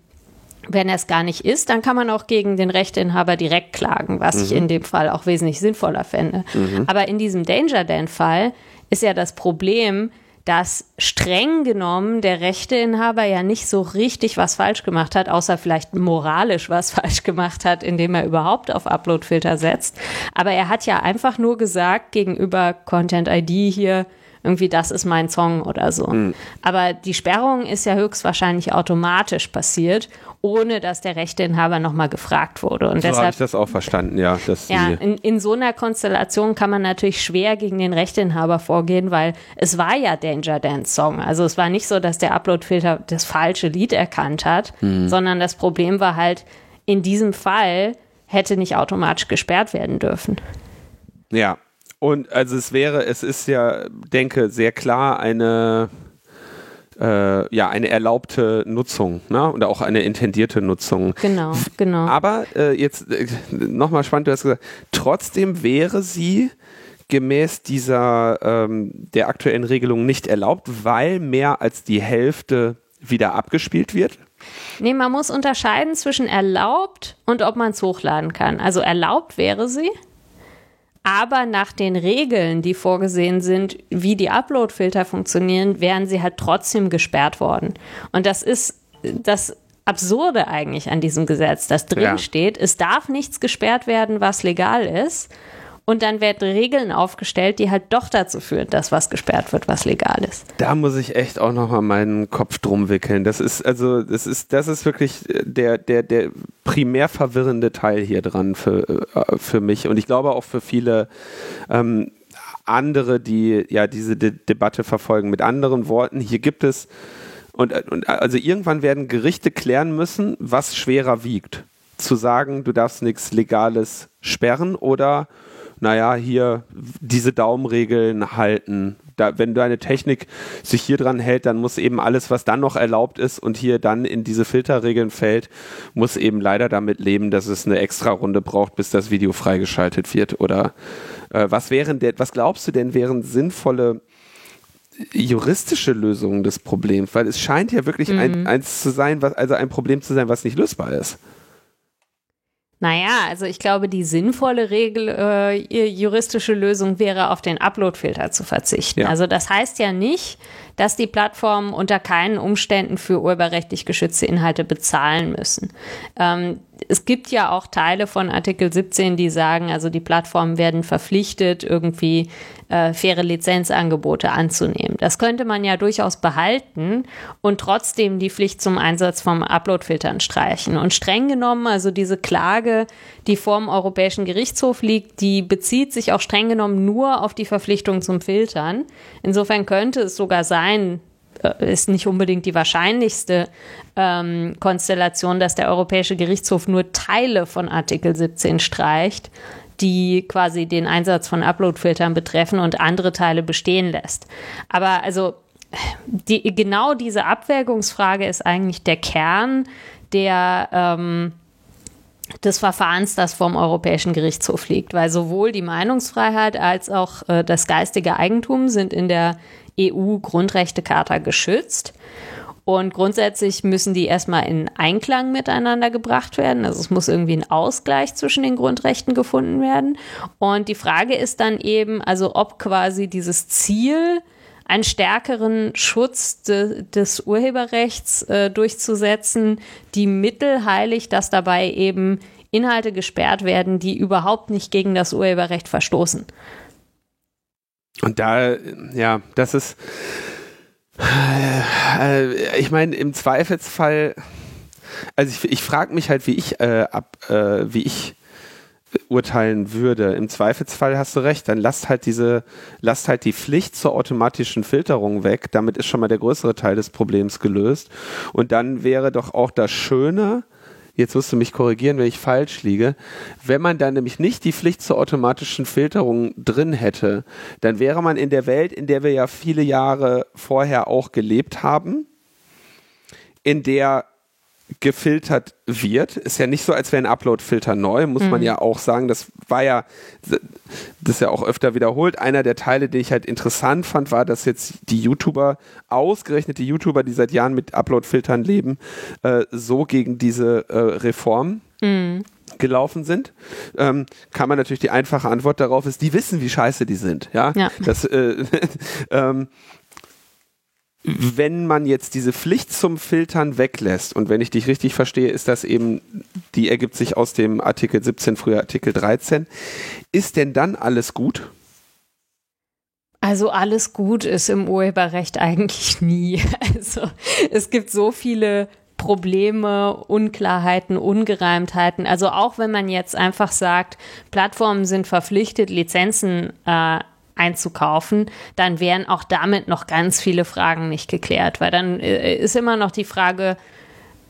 wenn er es gar nicht ist, dann kann man auch gegen den Rechteinhaber direkt klagen, was mhm. ich in dem Fall auch wesentlich sinnvoller fände. Mhm. Aber in diesem Danger Dan-Fall ist ja das Problem, dass streng genommen der Rechteinhaber ja nicht so richtig was falsch gemacht hat, außer vielleicht moralisch was falsch gemacht hat, indem er überhaupt auf Uploadfilter setzt. Aber er hat ja einfach nur gesagt gegenüber Content ID hier, irgendwie das ist mein Song oder so. Mhm. Aber die Sperrung ist ja höchstwahrscheinlich automatisch passiert ohne dass der Rechteinhaber nochmal gefragt wurde. Und so habe ich das auch verstanden, ja. ja, in, in so einer Konstellation kann man natürlich schwer gegen den Rechteinhaber vorgehen, weil es war ja Danger Dance Song. Also es war nicht so, dass der Uploadfilter das falsche Lied erkannt hat, mhm. sondern das Problem war halt, in diesem Fall hätte nicht automatisch gesperrt werden dürfen. Ja, und also es wäre, es ist ja, denke, sehr klar eine äh, ja eine erlaubte Nutzung ne? oder auch eine intendierte Nutzung. Genau, genau. Aber äh, jetzt äh, nochmal spannend, du hast gesagt, trotzdem wäre sie gemäß dieser ähm, der aktuellen Regelung nicht erlaubt, weil mehr als die Hälfte wieder abgespielt wird? Nee, man muss unterscheiden zwischen erlaubt und ob man es hochladen kann. Also erlaubt wäre sie, aber nach den Regeln, die vorgesehen sind, wie die Upload-Filter funktionieren, wären sie halt trotzdem gesperrt worden. Und das ist das Absurde eigentlich an diesem Gesetz, das drin ja. steht. Es darf nichts gesperrt werden, was legal ist. Und dann werden Regeln aufgestellt, die halt doch dazu führen, dass was gesperrt wird, was legal ist. Da muss ich echt auch nochmal meinen Kopf drum wickeln. Das ist also, das ist, das ist wirklich der, der, der primär verwirrende Teil hier dran für, äh, für mich und ich glaube auch für viele ähm, andere, die ja diese De Debatte verfolgen. Mit anderen Worten, hier gibt es und, und also irgendwann werden Gerichte klären müssen, was schwerer wiegt. Zu sagen, du darfst nichts Legales sperren oder naja, hier diese Daumenregeln halten. Da, wenn deine Technik sich hier dran hält, dann muss eben alles, was dann noch erlaubt ist und hier dann in diese Filterregeln fällt, muss eben leider damit leben, dass es eine extra Runde braucht, bis das Video freigeschaltet wird. Oder äh, was wären der, was glaubst du denn wären sinnvolle juristische Lösungen des Problems? Weil es scheint ja wirklich mhm. ein, eins zu sein, was, also ein Problem zu sein, was nicht lösbar ist. Naja, also ich glaube, die sinnvolle Regel, äh, juristische Lösung wäre, auf den Uploadfilter zu verzichten. Ja. Also das heißt ja nicht, dass die Plattformen unter keinen Umständen für urheberrechtlich geschützte Inhalte bezahlen müssen. Ähm, es gibt ja auch Teile von Artikel 17, die sagen, also die Plattformen werden verpflichtet, irgendwie äh, faire Lizenzangebote anzunehmen. Das könnte man ja durchaus behalten und trotzdem die Pflicht zum Einsatz von Uploadfiltern streichen. Und streng genommen, also diese Klage, die vor dem Europäischen Gerichtshof liegt, die bezieht sich auch streng genommen nur auf die Verpflichtung zum Filtern. Insofern könnte es sogar sein, ist nicht unbedingt die wahrscheinlichste ähm, Konstellation, dass der Europäische Gerichtshof nur Teile von Artikel 17 streicht, die quasi den Einsatz von Uploadfiltern betreffen und andere Teile bestehen lässt. Aber also die, genau diese Abwägungsfrage ist eigentlich der Kern der ähm, des Verfahrens, das vom Europäischen Gerichtshof liegt, weil sowohl die Meinungsfreiheit als auch äh, das geistige Eigentum sind in der EU-Grundrechtecharta geschützt. Und grundsätzlich müssen die erstmal in Einklang miteinander gebracht werden. Also es muss irgendwie ein Ausgleich zwischen den Grundrechten gefunden werden. Und die Frage ist dann eben, also ob quasi dieses Ziel, einen stärkeren Schutz de, des Urheberrechts äh, durchzusetzen, die Mittel heilig, dass dabei eben Inhalte gesperrt werden, die überhaupt nicht gegen das Urheberrecht verstoßen. Und da, ja, das ist, äh, ich meine, im Zweifelsfall, also ich, ich frage mich halt, wie ich äh, ab, äh, wie ich urteilen würde. Im Zweifelsfall hast du recht, dann lasst halt diese, lasst halt die Pflicht zur automatischen Filterung weg. Damit ist schon mal der größere Teil des Problems gelöst. Und dann wäre doch auch das Schöne, jetzt musst du mich korrigieren, wenn ich falsch liege, wenn man dann nämlich nicht die Pflicht zur automatischen Filterung drin hätte, dann wäre man in der Welt, in der wir ja viele Jahre vorher auch gelebt haben, in der gefiltert wird. Ist ja nicht so, als wäre ein Upload-Filter neu, muss mhm. man ja auch sagen. Das war ja, das ist ja auch öfter wiederholt. Einer der Teile, den ich halt interessant fand, war, dass jetzt die YouTuber, ausgerechnet die YouTuber, die seit Jahren mit Upload-Filtern leben, äh, so gegen diese äh, Reform mhm. gelaufen sind. Ähm, kann man natürlich die einfache Antwort darauf ist, die wissen, wie scheiße die sind. Ja, ja. das äh, ähm, wenn man jetzt diese Pflicht zum Filtern weglässt, und wenn ich dich richtig verstehe, ist das eben, die ergibt sich aus dem Artikel 17, früher Artikel 13, ist denn dann alles gut? Also alles gut ist im Urheberrecht eigentlich nie. Also es gibt so viele Probleme, Unklarheiten, Ungereimtheiten. Also auch wenn man jetzt einfach sagt, Plattformen sind verpflichtet, Lizenzen äh, einzukaufen, dann wären auch damit noch ganz viele Fragen nicht geklärt, weil dann äh, ist immer noch die Frage,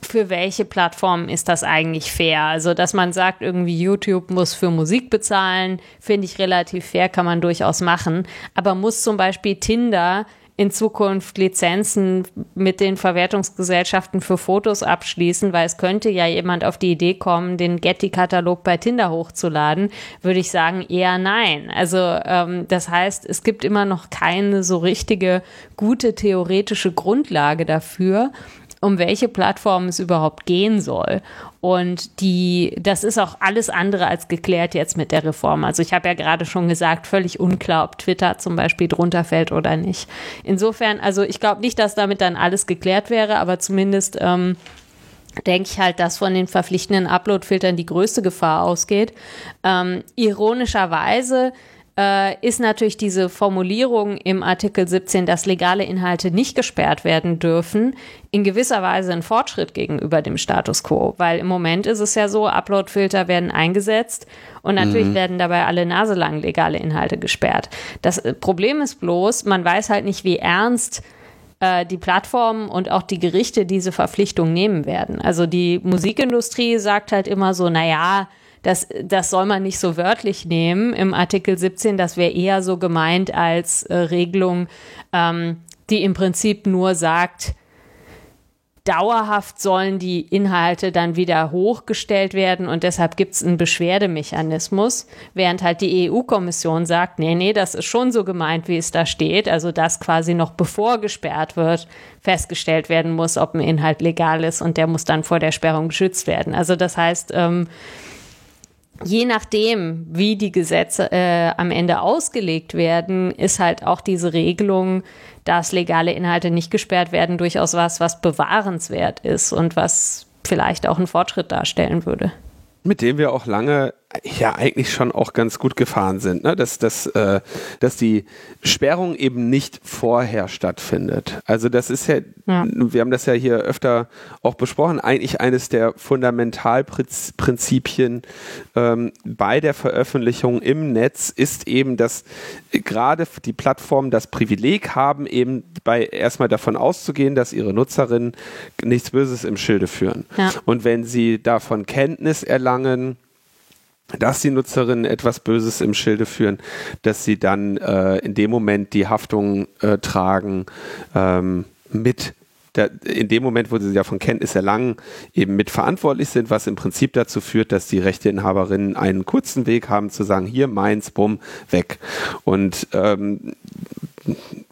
für welche Plattform ist das eigentlich fair? Also, dass man sagt, irgendwie YouTube muss für Musik bezahlen, finde ich relativ fair, kann man durchaus machen. Aber muss zum Beispiel Tinder in Zukunft Lizenzen mit den Verwertungsgesellschaften für Fotos abschließen, weil es könnte ja jemand auf die Idee kommen, den Getty-Katalog bei Tinder hochzuladen, würde ich sagen eher nein. Also ähm, das heißt, es gibt immer noch keine so richtige gute theoretische Grundlage dafür um welche Plattform es überhaupt gehen soll. Und die, das ist auch alles andere als geklärt jetzt mit der Reform. Also ich habe ja gerade schon gesagt, völlig unklar, ob Twitter zum Beispiel drunter fällt oder nicht. Insofern, also ich glaube nicht, dass damit dann alles geklärt wäre, aber zumindest ähm, denke ich halt, dass von den verpflichtenden Upload-Filtern die größte Gefahr ausgeht. Ähm, ironischerweise äh, ist natürlich diese Formulierung im Artikel 17, dass legale Inhalte nicht gesperrt werden dürfen, in gewisser Weise ein Fortschritt gegenüber dem Status quo. Weil im Moment ist es ja so, Uploadfilter werden eingesetzt und natürlich mhm. werden dabei alle naselang legale Inhalte gesperrt. Das äh, Problem ist bloß, man weiß halt nicht, wie ernst äh, die Plattformen und auch die Gerichte diese Verpflichtung nehmen werden. Also die Musikindustrie sagt halt immer so, naja, das, das soll man nicht so wörtlich nehmen im Artikel 17. Das wäre eher so gemeint als äh, Regelung, ähm, die im Prinzip nur sagt, dauerhaft sollen die Inhalte dann wieder hochgestellt werden und deshalb gibt es einen Beschwerdemechanismus, während halt die EU-Kommission sagt, nee, nee, das ist schon so gemeint, wie es da steht, also dass quasi noch bevor gesperrt wird, festgestellt werden muss, ob ein Inhalt legal ist und der muss dann vor der Sperrung geschützt werden. Also das heißt, ähm, je nachdem, wie die Gesetze äh, am Ende ausgelegt werden, ist halt auch diese Regelung, dass legale Inhalte nicht gesperrt werden, durchaus was, was bewahrenswert ist und was vielleicht auch einen Fortschritt darstellen würde. Mit dem wir auch lange ja eigentlich schon auch ganz gut gefahren sind, ne? dass, dass, äh, dass die Sperrung eben nicht vorher stattfindet. Also das ist ja, ja, wir haben das ja hier öfter auch besprochen, eigentlich eines der Fundamentalprinzipien ähm, bei der Veröffentlichung im Netz ist eben, dass gerade die Plattformen das Privileg haben, eben bei erstmal davon auszugehen, dass ihre Nutzerinnen nichts Böses im Schilde führen. Ja. Und wenn sie davon Kenntnis erlangen, dass die Nutzerinnen etwas Böses im Schilde führen, dass sie dann äh, in dem Moment die Haftung äh, tragen ähm, mit in dem Moment, wo sie ja von Kenntnis erlangen, eben mitverantwortlich sind, was im Prinzip dazu führt, dass die Rechteinhaberinnen einen kurzen Weg haben zu sagen, hier meins, bumm, weg. Und ähm,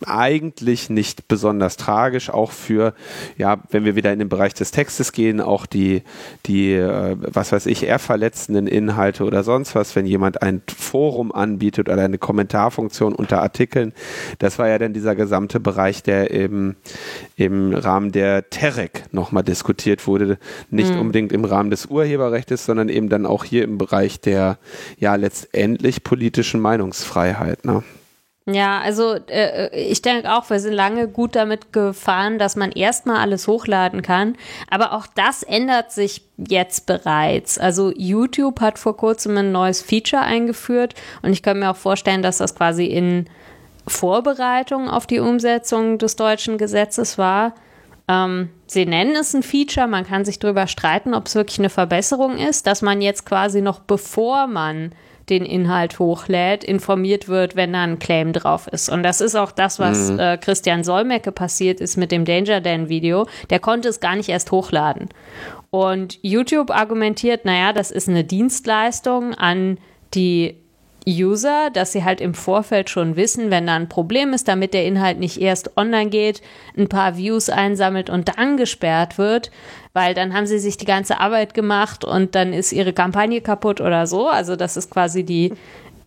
eigentlich nicht besonders tragisch, auch für, ja, wenn wir wieder in den Bereich des Textes gehen, auch die, die, äh, was weiß ich, eher verletzenden Inhalte oder sonst was, wenn jemand ein Forum anbietet oder eine Kommentarfunktion unter Artikeln. Das war ja dann dieser gesamte Bereich, der im, im Rahmen der Terek nochmal diskutiert wurde. Nicht mhm. unbedingt im Rahmen des Urheberrechts, sondern eben dann auch hier im Bereich der, ja, letztendlich politischen Meinungsfreiheit. Ne? Ja, also äh, ich denke auch, wir sind lange gut damit gefahren, dass man erstmal alles hochladen kann. Aber auch das ändert sich jetzt bereits. Also YouTube hat vor kurzem ein neues Feature eingeführt und ich kann mir auch vorstellen, dass das quasi in Vorbereitung auf die Umsetzung des deutschen Gesetzes war. Ähm, sie nennen es ein Feature, man kann sich darüber streiten, ob es wirklich eine Verbesserung ist, dass man jetzt quasi noch bevor man den Inhalt hochlädt, informiert wird, wenn da ein Claim drauf ist. Und das ist auch das, was mhm. äh, Christian Solmecke passiert ist mit dem Danger Dan Video. Der konnte es gar nicht erst hochladen. Und YouTube argumentiert, naja, das ist eine Dienstleistung an die User, dass sie halt im Vorfeld schon wissen, wenn da ein Problem ist, damit der Inhalt nicht erst online geht, ein paar Views einsammelt und dann gesperrt wird, weil dann haben sie sich die ganze Arbeit gemacht und dann ist ihre Kampagne kaputt oder so. Also das ist quasi die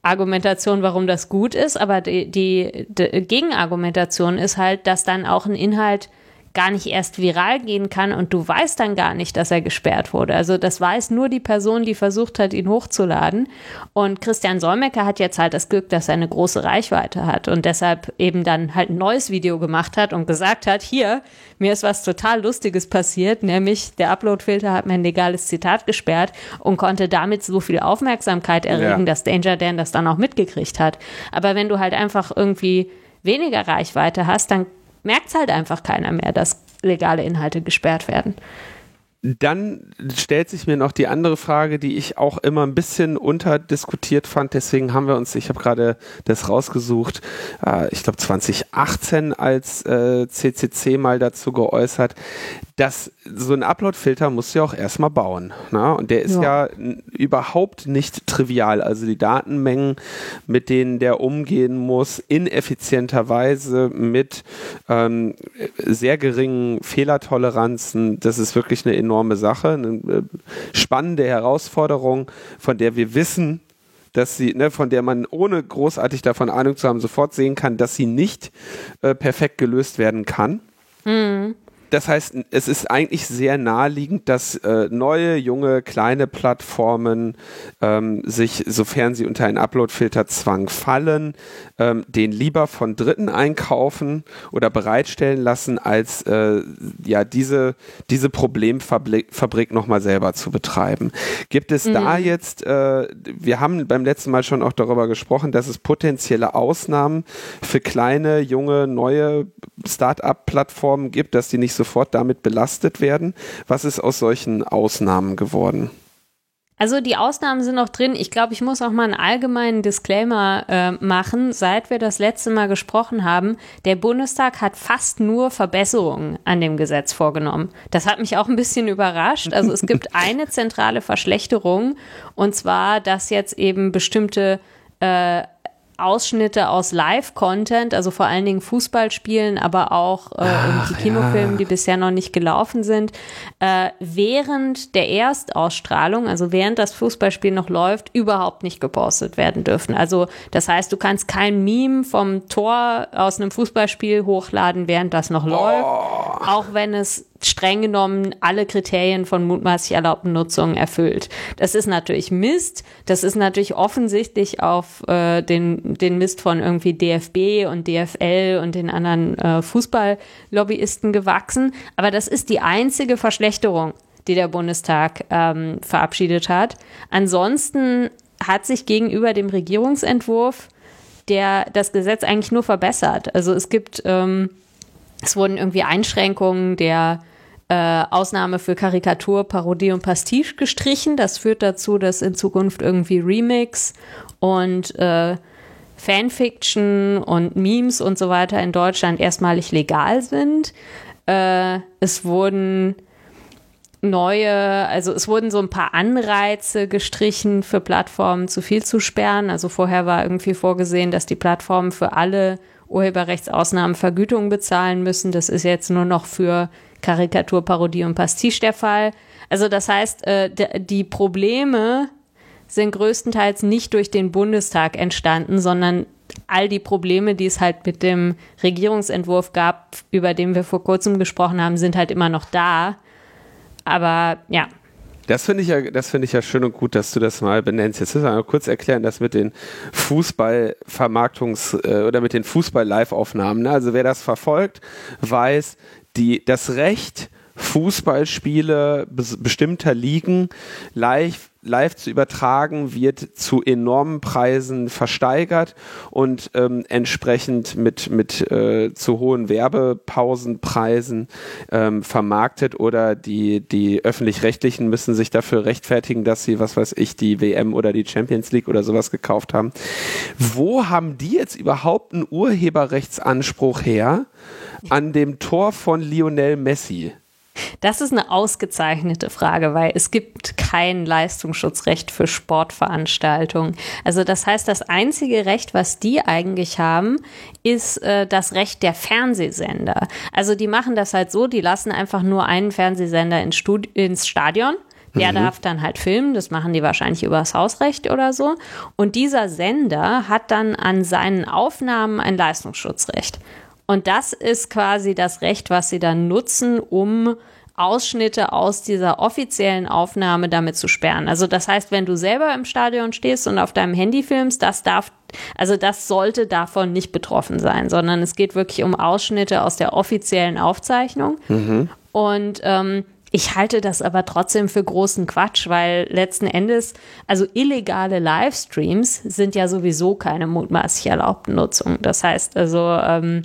Argumentation, warum das gut ist, aber die, die, die Gegenargumentation ist halt, dass dann auch ein Inhalt gar nicht erst viral gehen kann und du weißt dann gar nicht, dass er gesperrt wurde. Also das weiß nur die Person, die versucht hat, ihn hochzuladen. Und Christian Solmecke hat jetzt halt das Glück, dass er eine große Reichweite hat und deshalb eben dann halt ein neues Video gemacht hat und gesagt hat, hier, mir ist was total Lustiges passiert, nämlich der Uploadfilter hat mir ein legales Zitat gesperrt und konnte damit so viel Aufmerksamkeit erregen, ja. dass Danger Dan das dann auch mitgekriegt hat. Aber wenn du halt einfach irgendwie weniger Reichweite hast, dann merkt es halt einfach keiner mehr, dass legale Inhalte gesperrt werden. Dann stellt sich mir noch die andere Frage, die ich auch immer ein bisschen unterdiskutiert fand. Deswegen haben wir uns, ich habe gerade das rausgesucht, äh, ich glaube 2018 als äh, CCC mal dazu geäußert dass so ein Upload-Filter musst du ja auch erstmal bauen. Ne? Und der ist ja. ja überhaupt nicht trivial. Also die Datenmengen, mit denen der umgehen muss, ineffizienterweise mit ähm, sehr geringen Fehlertoleranzen, das ist wirklich eine enorme Sache, eine äh, spannende Herausforderung, von der wir wissen, dass sie, ne, von der man ohne großartig davon Ahnung zu haben, sofort sehen kann, dass sie nicht äh, perfekt gelöst werden kann. Mhm das heißt, es ist eigentlich sehr naheliegend, dass äh, neue, junge, kleine Plattformen ähm, sich, sofern sie unter einen Upload-Filterzwang fallen, ähm, den lieber von Dritten einkaufen oder bereitstellen lassen, als äh, ja diese, diese Problemfabrik nochmal selber zu betreiben. Gibt es mhm. da jetzt, äh, wir haben beim letzten Mal schon auch darüber gesprochen, dass es potenzielle Ausnahmen für kleine, junge, neue Start-up-Plattformen gibt, dass die nicht sofort damit belastet werden. Was ist aus solchen Ausnahmen geworden? Also die Ausnahmen sind noch drin. Ich glaube, ich muss auch mal einen allgemeinen Disclaimer äh, machen. Seit wir das letzte Mal gesprochen haben, der Bundestag hat fast nur Verbesserungen an dem Gesetz vorgenommen. Das hat mich auch ein bisschen überrascht. Also es gibt eine zentrale Verschlechterung und zwar, dass jetzt eben bestimmte äh, Ausschnitte aus Live-Content, also vor allen Dingen Fußballspielen, aber auch äh, Ach, irgendwie Kinofilmen, ja. die bisher noch nicht gelaufen sind, äh, während der Erstausstrahlung, also während das Fußballspiel noch läuft, überhaupt nicht gepostet werden dürfen. Also das heißt, du kannst kein Meme vom Tor aus einem Fußballspiel hochladen, während das noch oh. läuft, auch wenn es streng genommen alle Kriterien von mutmaßlich erlaubten Nutzungen erfüllt. Das ist natürlich Mist. Das ist natürlich offensichtlich auf äh, den, den Mist von irgendwie DFB und DFL und den anderen äh, Fußballlobbyisten gewachsen. Aber das ist die einzige Verschlechterung, die der Bundestag ähm, verabschiedet hat. Ansonsten hat sich gegenüber dem Regierungsentwurf der das Gesetz eigentlich nur verbessert. Also es gibt ähm, es wurden irgendwie Einschränkungen der äh, Ausnahme für Karikatur, Parodie und Pastiche gestrichen. Das führt dazu, dass in Zukunft irgendwie Remix und äh, Fanfiction und Memes und so weiter in Deutschland erstmalig legal sind. Äh, es wurden neue, also es wurden so ein paar Anreize gestrichen für Plattformen zu viel zu sperren. Also vorher war irgendwie vorgesehen, dass die Plattformen für alle Urheberrechtsausnahmen Vergütung bezahlen müssen. Das ist jetzt nur noch für Karikatur, Parodie und Pastiche der Fall. Also das heißt, äh, die Probleme sind größtenteils nicht durch den Bundestag entstanden, sondern all die Probleme, die es halt mit dem Regierungsentwurf gab, über den wir vor kurzem gesprochen haben, sind halt immer noch da. Aber ja. Das finde ich ja, das ich ja schön und gut, dass du das mal benennst. Jetzt müssen wir kurz erklären, dass mit den Fußballvermarktungs- äh, oder mit den Fußball-Live-Aufnahmen. Ne? Also wer das verfolgt, weiß, die, das Recht, Fußballspiele bestimmter Ligen live, live zu übertragen, wird zu enormen Preisen versteigert und ähm, entsprechend mit, mit äh, zu hohen Werbepausenpreisen ähm, vermarktet oder die, die öffentlich-rechtlichen müssen sich dafür rechtfertigen, dass sie, was weiß ich, die WM oder die Champions League oder sowas gekauft haben. Wo haben die jetzt überhaupt einen Urheberrechtsanspruch her an dem Tor von Lionel Messi? Das ist eine ausgezeichnete Frage, weil es gibt kein Leistungsschutzrecht für Sportveranstaltungen. Also das heißt, das einzige Recht, was die eigentlich haben, ist äh, das Recht der Fernsehsender. Also die machen das halt so, die lassen einfach nur einen Fernsehsender ins, Studi ins Stadion. Der mhm. darf dann halt filmen, das machen die wahrscheinlich übers Hausrecht oder so. Und dieser Sender hat dann an seinen Aufnahmen ein Leistungsschutzrecht. Und das ist quasi das Recht, was sie dann nutzen, um Ausschnitte aus dieser offiziellen Aufnahme damit zu sperren. Also das heißt, wenn du selber im Stadion stehst und auf deinem Handy filmst, das darf, also das sollte davon nicht betroffen sein, sondern es geht wirklich um Ausschnitte aus der offiziellen Aufzeichnung. Mhm. Und ähm, ich halte das aber trotzdem für großen Quatsch, weil letzten Endes, also illegale Livestreams sind ja sowieso keine mutmaßlich erlaubten Nutzung. Das heißt also, ähm,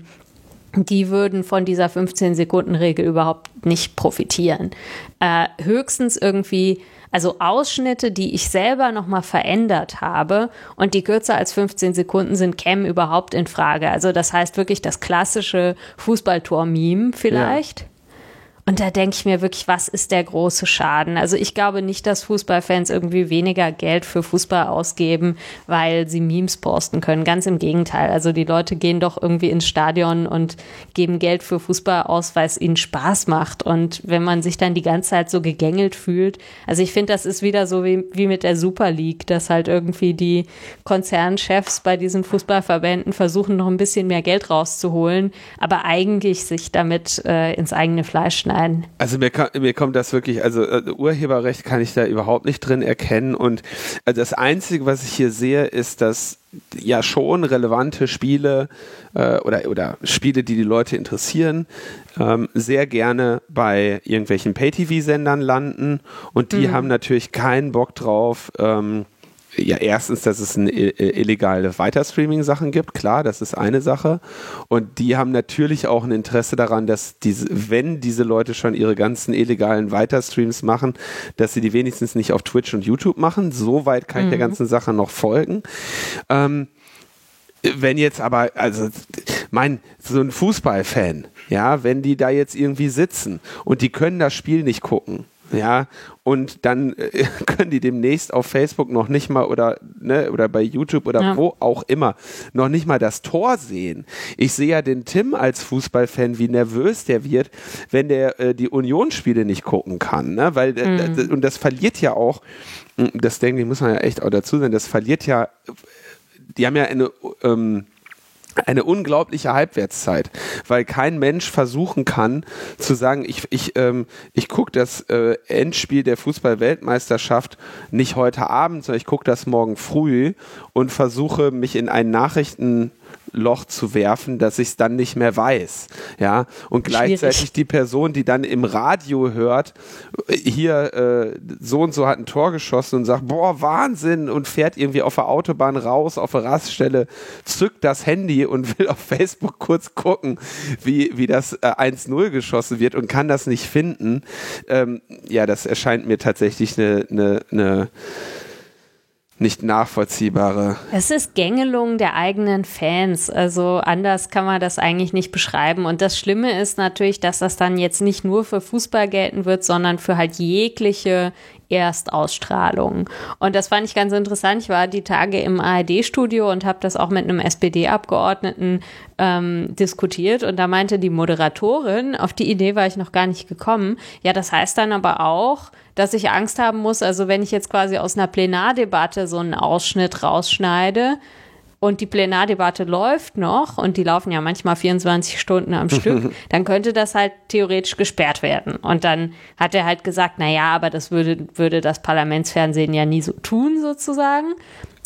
die würden von dieser 15-Sekunden-Regel überhaupt nicht profitieren. Äh, höchstens irgendwie, also Ausschnitte, die ich selber nochmal verändert habe und die kürzer als 15 Sekunden sind, kämen überhaupt in Frage. Also das heißt wirklich das klassische Fußballtor-Meme vielleicht. Ja. Und da denke ich mir wirklich, was ist der große Schaden? Also ich glaube nicht, dass Fußballfans irgendwie weniger Geld für Fußball ausgeben, weil sie Memes posten können. Ganz im Gegenteil. Also die Leute gehen doch irgendwie ins Stadion und geben Geld für Fußball aus, weil es ihnen Spaß macht. Und wenn man sich dann die ganze Zeit so gegängelt fühlt, also ich finde, das ist wieder so wie, wie mit der Super League, dass halt irgendwie die Konzernchefs bei diesen Fußballverbänden versuchen, noch ein bisschen mehr Geld rauszuholen, aber eigentlich sich damit äh, ins eigene Fleisch schneiden schneiden. Also mir, mir kommt das wirklich, also äh, Urheberrecht kann ich da überhaupt nicht drin erkennen und also das Einzige, was ich hier sehe, ist, dass ja schon relevante Spiele äh, oder, oder Spiele, die die Leute interessieren, ähm, sehr gerne bei irgendwelchen Pay-TV-Sendern landen und die mhm. haben natürlich keinen Bock drauf, ähm, ja, erstens, dass es illegale Weiterstreaming-Sachen gibt, klar, das ist eine Sache. Und die haben natürlich auch ein Interesse daran, dass diese, wenn diese Leute schon ihre ganzen illegalen Weiterstreams machen, dass sie die wenigstens nicht auf Twitch und YouTube machen. So weit kann ich der mhm. ganzen Sache noch folgen. Ähm, wenn jetzt aber, also mein, so ein Fußballfan, ja, wenn die da jetzt irgendwie sitzen und die können das Spiel nicht gucken, ja, und dann äh, können die demnächst auf Facebook noch nicht mal oder, ne, oder bei YouTube oder ja. wo auch immer noch nicht mal das Tor sehen. Ich sehe ja den Tim als Fußballfan, wie nervös der wird, wenn der äh, die Unionsspiele nicht gucken kann, ne, weil, äh, mhm. und das verliert ja auch, das denke ich, muss man ja echt auch dazu sagen, das verliert ja, die haben ja eine, ähm, eine unglaubliche Halbwertszeit, weil kein Mensch versuchen kann zu sagen, ich, ich, ähm, ich gucke das äh, Endspiel der Fußball-Weltmeisterschaft nicht heute Abend, sondern ich gucke das morgen früh und versuche mich in einen Nachrichten Loch zu werfen, dass ich es dann nicht mehr weiß. Ja, und gleichzeitig Schwierig. die Person, die dann im Radio hört, hier äh, so und so hat ein Tor geschossen und sagt, boah, Wahnsinn und fährt irgendwie auf der Autobahn raus, auf der Raststelle, zückt das Handy und will auf Facebook kurz gucken, wie, wie das äh, 1-0 geschossen wird und kann das nicht finden. Ähm, ja, das erscheint mir tatsächlich eine, eine, eine nicht nachvollziehbare. Es ist Gängelung der eigenen Fans. Also anders kann man das eigentlich nicht beschreiben. Und das Schlimme ist natürlich, dass das dann jetzt nicht nur für Fußball gelten wird, sondern für halt jegliche Erstausstrahlung. Und das fand ich ganz interessant. Ich war die Tage im ARD-Studio und habe das auch mit einem SPD-Abgeordneten ähm, diskutiert. Und da meinte die Moderatorin, auf die Idee war ich noch gar nicht gekommen, ja, das heißt dann aber auch, dass ich Angst haben muss, also wenn ich jetzt quasi aus einer Plenardebatte so einen Ausschnitt rausschneide, und die Plenardebatte läuft noch und die laufen ja manchmal 24 Stunden am Stück, dann könnte das halt theoretisch gesperrt werden. Und dann hat er halt gesagt, na ja, aber das würde, würde das Parlamentsfernsehen ja nie so tun sozusagen.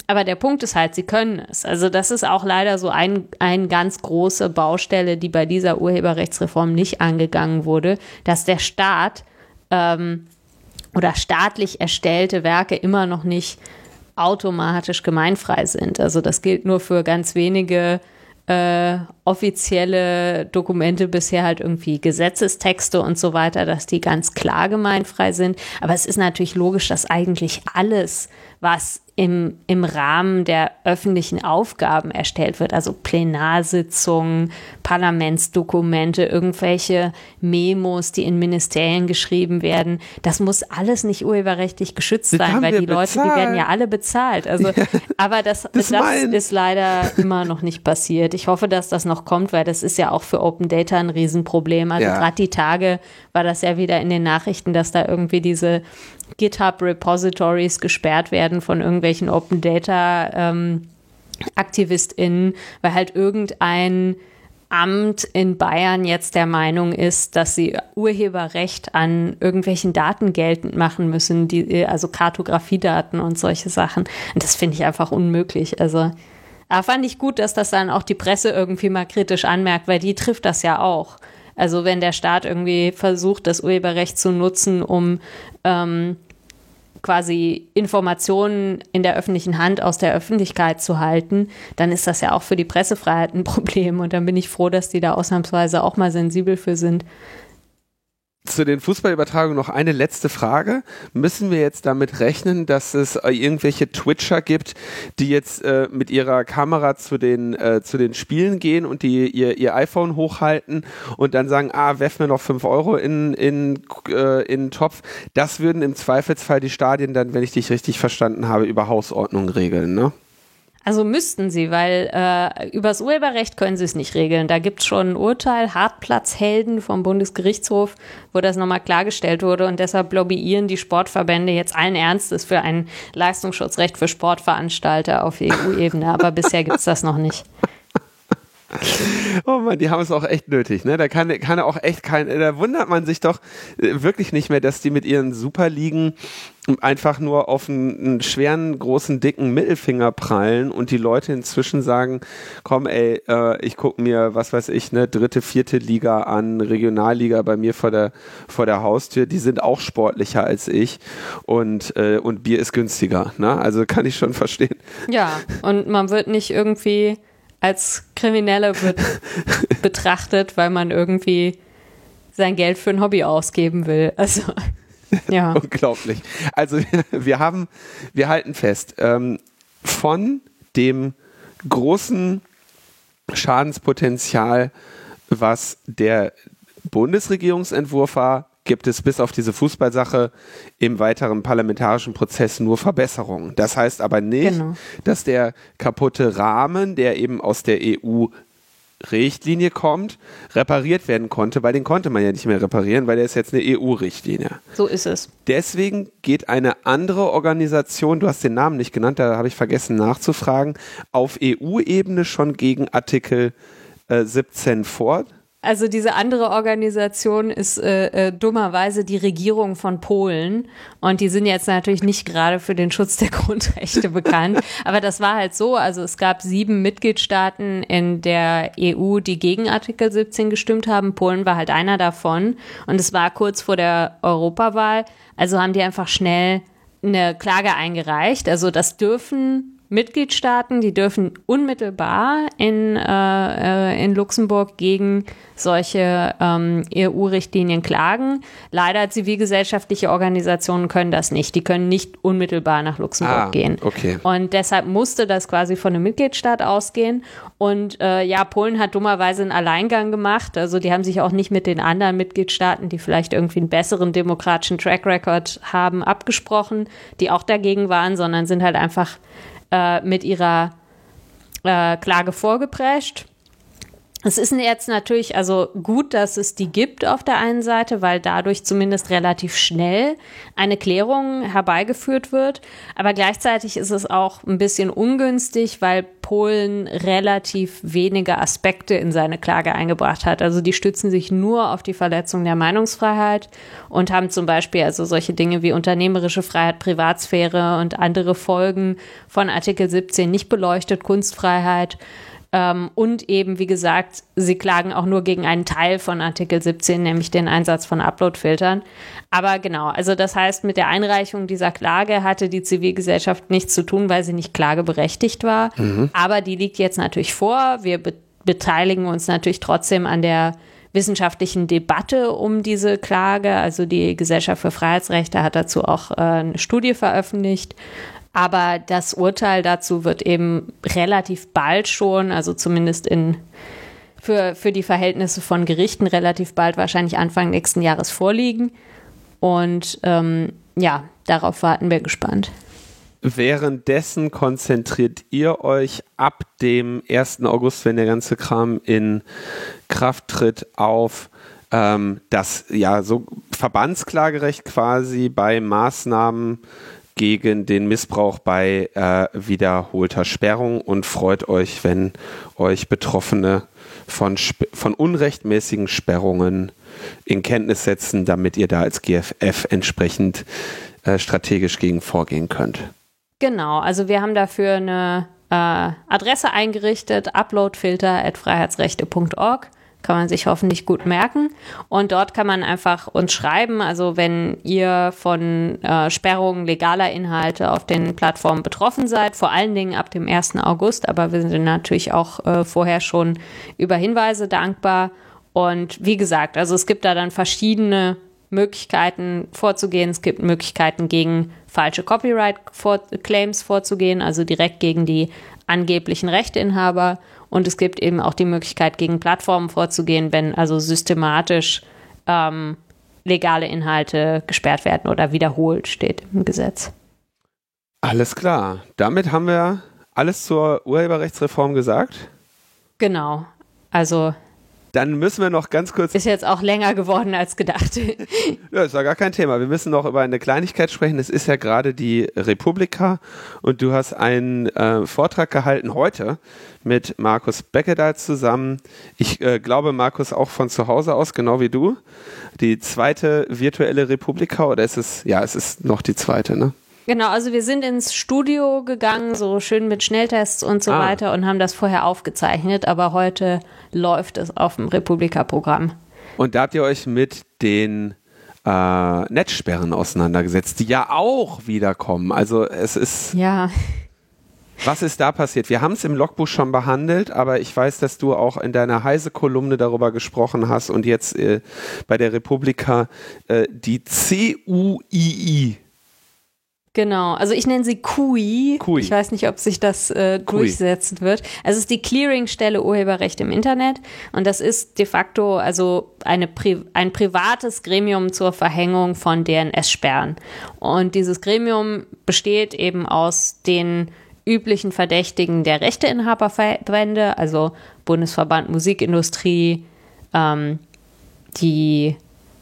Aber der Punkt ist halt, sie können es. Also das ist auch leider so ein, ein ganz große Baustelle, die bei dieser Urheberrechtsreform nicht angegangen wurde, dass der Staat ähm, oder staatlich erstellte Werke immer noch nicht automatisch gemeinfrei sind. Also das gilt nur für ganz wenige äh, offizielle Dokumente bisher halt irgendwie Gesetzestexte und so weiter, dass die ganz klar gemeinfrei sind. Aber es ist natürlich logisch, dass eigentlich alles, was im, im Rahmen der öffentlichen Aufgaben erstellt wird, also Plenarsitzungen, Parlamentsdokumente, irgendwelche Memos, die in Ministerien geschrieben werden. Das muss alles nicht urheberrechtlich geschützt das sein, weil die bezahlt. Leute, die werden ja alle bezahlt. Also, ja, aber das, das, das ist leider immer noch nicht passiert. Ich hoffe, dass das noch kommt, weil das ist ja auch für Open Data ein Riesenproblem. Also ja. gerade die Tage war das ja wieder in den Nachrichten, dass da irgendwie diese GitHub-Repositories gesperrt werden von irgendwelchen Open Data ähm, AktivistInnen, weil halt irgendein Amt in Bayern jetzt der Meinung ist, dass sie Urheberrecht an irgendwelchen Daten geltend machen müssen, die, also Kartografiedaten und solche Sachen. Und das finde ich einfach unmöglich. Also, aber fand ich gut, dass das dann auch die Presse irgendwie mal kritisch anmerkt, weil die trifft das ja auch. Also wenn der Staat irgendwie versucht, das Urheberrecht zu nutzen, um ähm, quasi Informationen in der öffentlichen Hand aus der Öffentlichkeit zu halten, dann ist das ja auch für die Pressefreiheit ein Problem. Und dann bin ich froh, dass die da ausnahmsweise auch mal sensibel für sind zu den Fußballübertragungen noch eine letzte Frage. Müssen wir jetzt damit rechnen, dass es äh, irgendwelche Twitcher gibt, die jetzt äh, mit ihrer Kamera zu den, äh, zu den Spielen gehen und die ihr, ihr iPhone hochhalten und dann sagen, ah, werf mir noch fünf Euro in, in, äh, in den Topf. Das würden im Zweifelsfall die Stadien dann, wenn ich dich richtig verstanden habe, über Hausordnung regeln, ne? Also müssten sie, weil äh, übers Urheberrecht können sie es nicht regeln. Da gibt es schon ein Urteil, Hartplatzhelden vom Bundesgerichtshof, wo das nochmal klargestellt wurde und deshalb lobbyieren die Sportverbände jetzt allen Ernstes für ein Leistungsschutzrecht für Sportveranstalter auf EU-Ebene. Aber bisher gibt es das noch nicht. Oh Mann, die haben es auch echt nötig, ne? Da kann, kann auch echt kein, da wundert man sich doch äh, wirklich nicht mehr, dass die mit ihren Superligen einfach nur auf einen, einen, schweren, großen, dicken Mittelfinger prallen und die Leute inzwischen sagen, komm ey, äh, ich gucke mir, was weiß ich, ne, dritte, vierte Liga an, Regionalliga bei mir vor der, vor der Haustür, die sind auch sportlicher als ich und, äh, und Bier ist günstiger, ne? Also kann ich schon verstehen. Ja, und man wird nicht irgendwie als Kriminelle wird betrachtet, weil man irgendwie sein Geld für ein Hobby ausgeben will. Also ja. Unglaublich. Also wir haben, wir halten fest, ähm, von dem großen Schadenspotenzial, was der Bundesregierungsentwurf war, gibt es bis auf diese Fußballsache im weiteren parlamentarischen Prozess nur Verbesserungen. Das heißt aber nicht, genau. dass der kaputte Rahmen, der eben aus der EU Richtlinie kommt, repariert werden konnte, weil den konnte man ja nicht mehr reparieren, weil der ist jetzt eine EU-Richtlinie. So ist es. Deswegen geht eine andere Organisation, du hast den Namen nicht genannt, da habe ich vergessen nachzufragen, auf EU-Ebene schon gegen Artikel äh, 17 vor also diese andere Organisation ist äh, äh, dummerweise die Regierung von Polen. Und die sind jetzt natürlich nicht gerade für den Schutz der Grundrechte bekannt, aber das war halt so, also es gab sieben Mitgliedstaaten in der EU, die gegen Artikel 17 gestimmt haben, Polen war halt einer davon. Und es war kurz vor der Europawahl, also haben die einfach schnell eine Klage eingereicht, also das dürfen Mitgliedstaaten, die dürfen unmittelbar in, äh, äh in Luxemburg gegen solche ähm, EU-Richtlinien klagen. Leider zivilgesellschaftliche Organisationen können das nicht. Die können nicht unmittelbar nach Luxemburg ah, gehen. Okay. Und deshalb musste das quasi von einem Mitgliedstaat ausgehen. Und äh, ja, Polen hat dummerweise einen Alleingang gemacht. Also die haben sich auch nicht mit den anderen Mitgliedstaaten, die vielleicht irgendwie einen besseren demokratischen Track Record haben, abgesprochen, die auch dagegen waren, sondern sind halt einfach äh, mit ihrer äh, Klage vorgeprescht. Es ist jetzt natürlich also gut, dass es die gibt auf der einen Seite, weil dadurch zumindest relativ schnell eine Klärung herbeigeführt wird. Aber gleichzeitig ist es auch ein bisschen ungünstig, weil Polen relativ wenige Aspekte in seine Klage eingebracht hat. Also die stützen sich nur auf die Verletzung der Meinungsfreiheit und haben zum Beispiel also solche Dinge wie unternehmerische Freiheit, Privatsphäre und andere Folgen von Artikel 17 nicht beleuchtet, Kunstfreiheit. Ähm, und eben, wie gesagt, sie klagen auch nur gegen einen Teil von Artikel 17, nämlich den Einsatz von Uploadfiltern. Aber genau, also das heißt, mit der Einreichung dieser Klage hatte die Zivilgesellschaft nichts zu tun, weil sie nicht klageberechtigt war. Mhm. Aber die liegt jetzt natürlich vor. Wir be beteiligen uns natürlich trotzdem an der wissenschaftlichen Debatte um diese Klage. Also die Gesellschaft für Freiheitsrechte hat dazu auch äh, eine Studie veröffentlicht. Aber das Urteil dazu wird eben relativ bald schon, also zumindest in für, für die Verhältnisse von Gerichten relativ bald, wahrscheinlich Anfang nächsten Jahres vorliegen. Und ähm, ja, darauf warten wir gespannt. Währenddessen konzentriert ihr euch ab dem 1. August, wenn der ganze Kram in Kraft tritt, auf ähm, das ja so Verbandsklagerecht quasi bei Maßnahmen gegen den Missbrauch bei äh, wiederholter Sperrung und freut euch, wenn euch Betroffene von, von unrechtmäßigen Sperrungen in Kenntnis setzen, damit ihr da als GFF entsprechend äh, strategisch gegen vorgehen könnt. Genau, also wir haben dafür eine äh, Adresse eingerichtet, uploadfilter.freiheitsrechte.org kann man sich hoffentlich gut merken. Und dort kann man einfach uns schreiben. Also wenn ihr von äh, Sperrungen legaler Inhalte auf den Plattformen betroffen seid, vor allen Dingen ab dem 1. August, aber wir sind natürlich auch äh, vorher schon über Hinweise dankbar. Und wie gesagt, also es gibt da dann verschiedene Möglichkeiten vorzugehen. Es gibt Möglichkeiten gegen falsche Copyright-Claims vorzugehen, also direkt gegen die angeblichen Rechteinhaber. Und es gibt eben auch die Möglichkeit, gegen Plattformen vorzugehen, wenn also systematisch ähm, legale Inhalte gesperrt werden oder wiederholt, steht im Gesetz. Alles klar. Damit haben wir alles zur Urheberrechtsreform gesagt. Genau. Also dann müssen wir noch ganz kurz. Ist jetzt auch länger geworden als gedacht. ja, ist ja gar kein Thema. Wir müssen noch über eine Kleinigkeit sprechen. Es ist ja gerade die Republika und du hast einen äh, Vortrag gehalten heute mit Markus Beckedahl zusammen. Ich äh, glaube, Markus auch von zu Hause aus, genau wie du. Die zweite virtuelle Republika oder ist es, ja, es ist noch die zweite, ne? Genau, also wir sind ins Studio gegangen, so schön mit Schnelltests und so ah. weiter und haben das vorher aufgezeichnet, aber heute läuft es auf dem Republika-Programm. Und da habt ihr euch mit den äh, Netzsperren auseinandergesetzt, die ja auch wiederkommen. Also es ist. Ja. Was ist da passiert? Wir haben es im Logbuch schon behandelt, aber ich weiß, dass du auch in deiner Heise-Kolumne darüber gesprochen hast und jetzt äh, bei der Republika äh, die CUII Genau, also ich nenne sie KUI. KUI. Ich weiß nicht, ob sich das äh, durchsetzen wird. Also es ist die Clearingstelle Urheberrecht im Internet und das ist de facto also eine Pri ein privates Gremium zur Verhängung von DNS-Sperren. Und dieses Gremium besteht eben aus den üblichen Verdächtigen der Rechteinhaberverbände, also Bundesverband Musikindustrie, ähm, die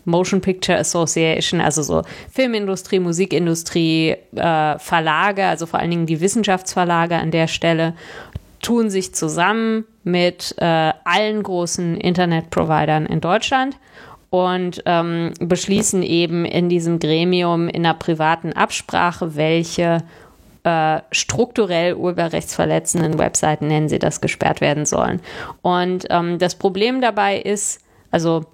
Motion Picture Association, also so Filmindustrie, Musikindustrie, äh, Verlage, also vor allen Dingen die Wissenschaftsverlage an der Stelle, tun sich zusammen mit äh, allen großen Internetprovidern in Deutschland und ähm, beschließen eben in diesem Gremium in einer privaten Absprache, welche äh, strukturell urheberrechtsverletzenden Webseiten, nennen sie das, gesperrt werden sollen. Und ähm, das Problem dabei ist, also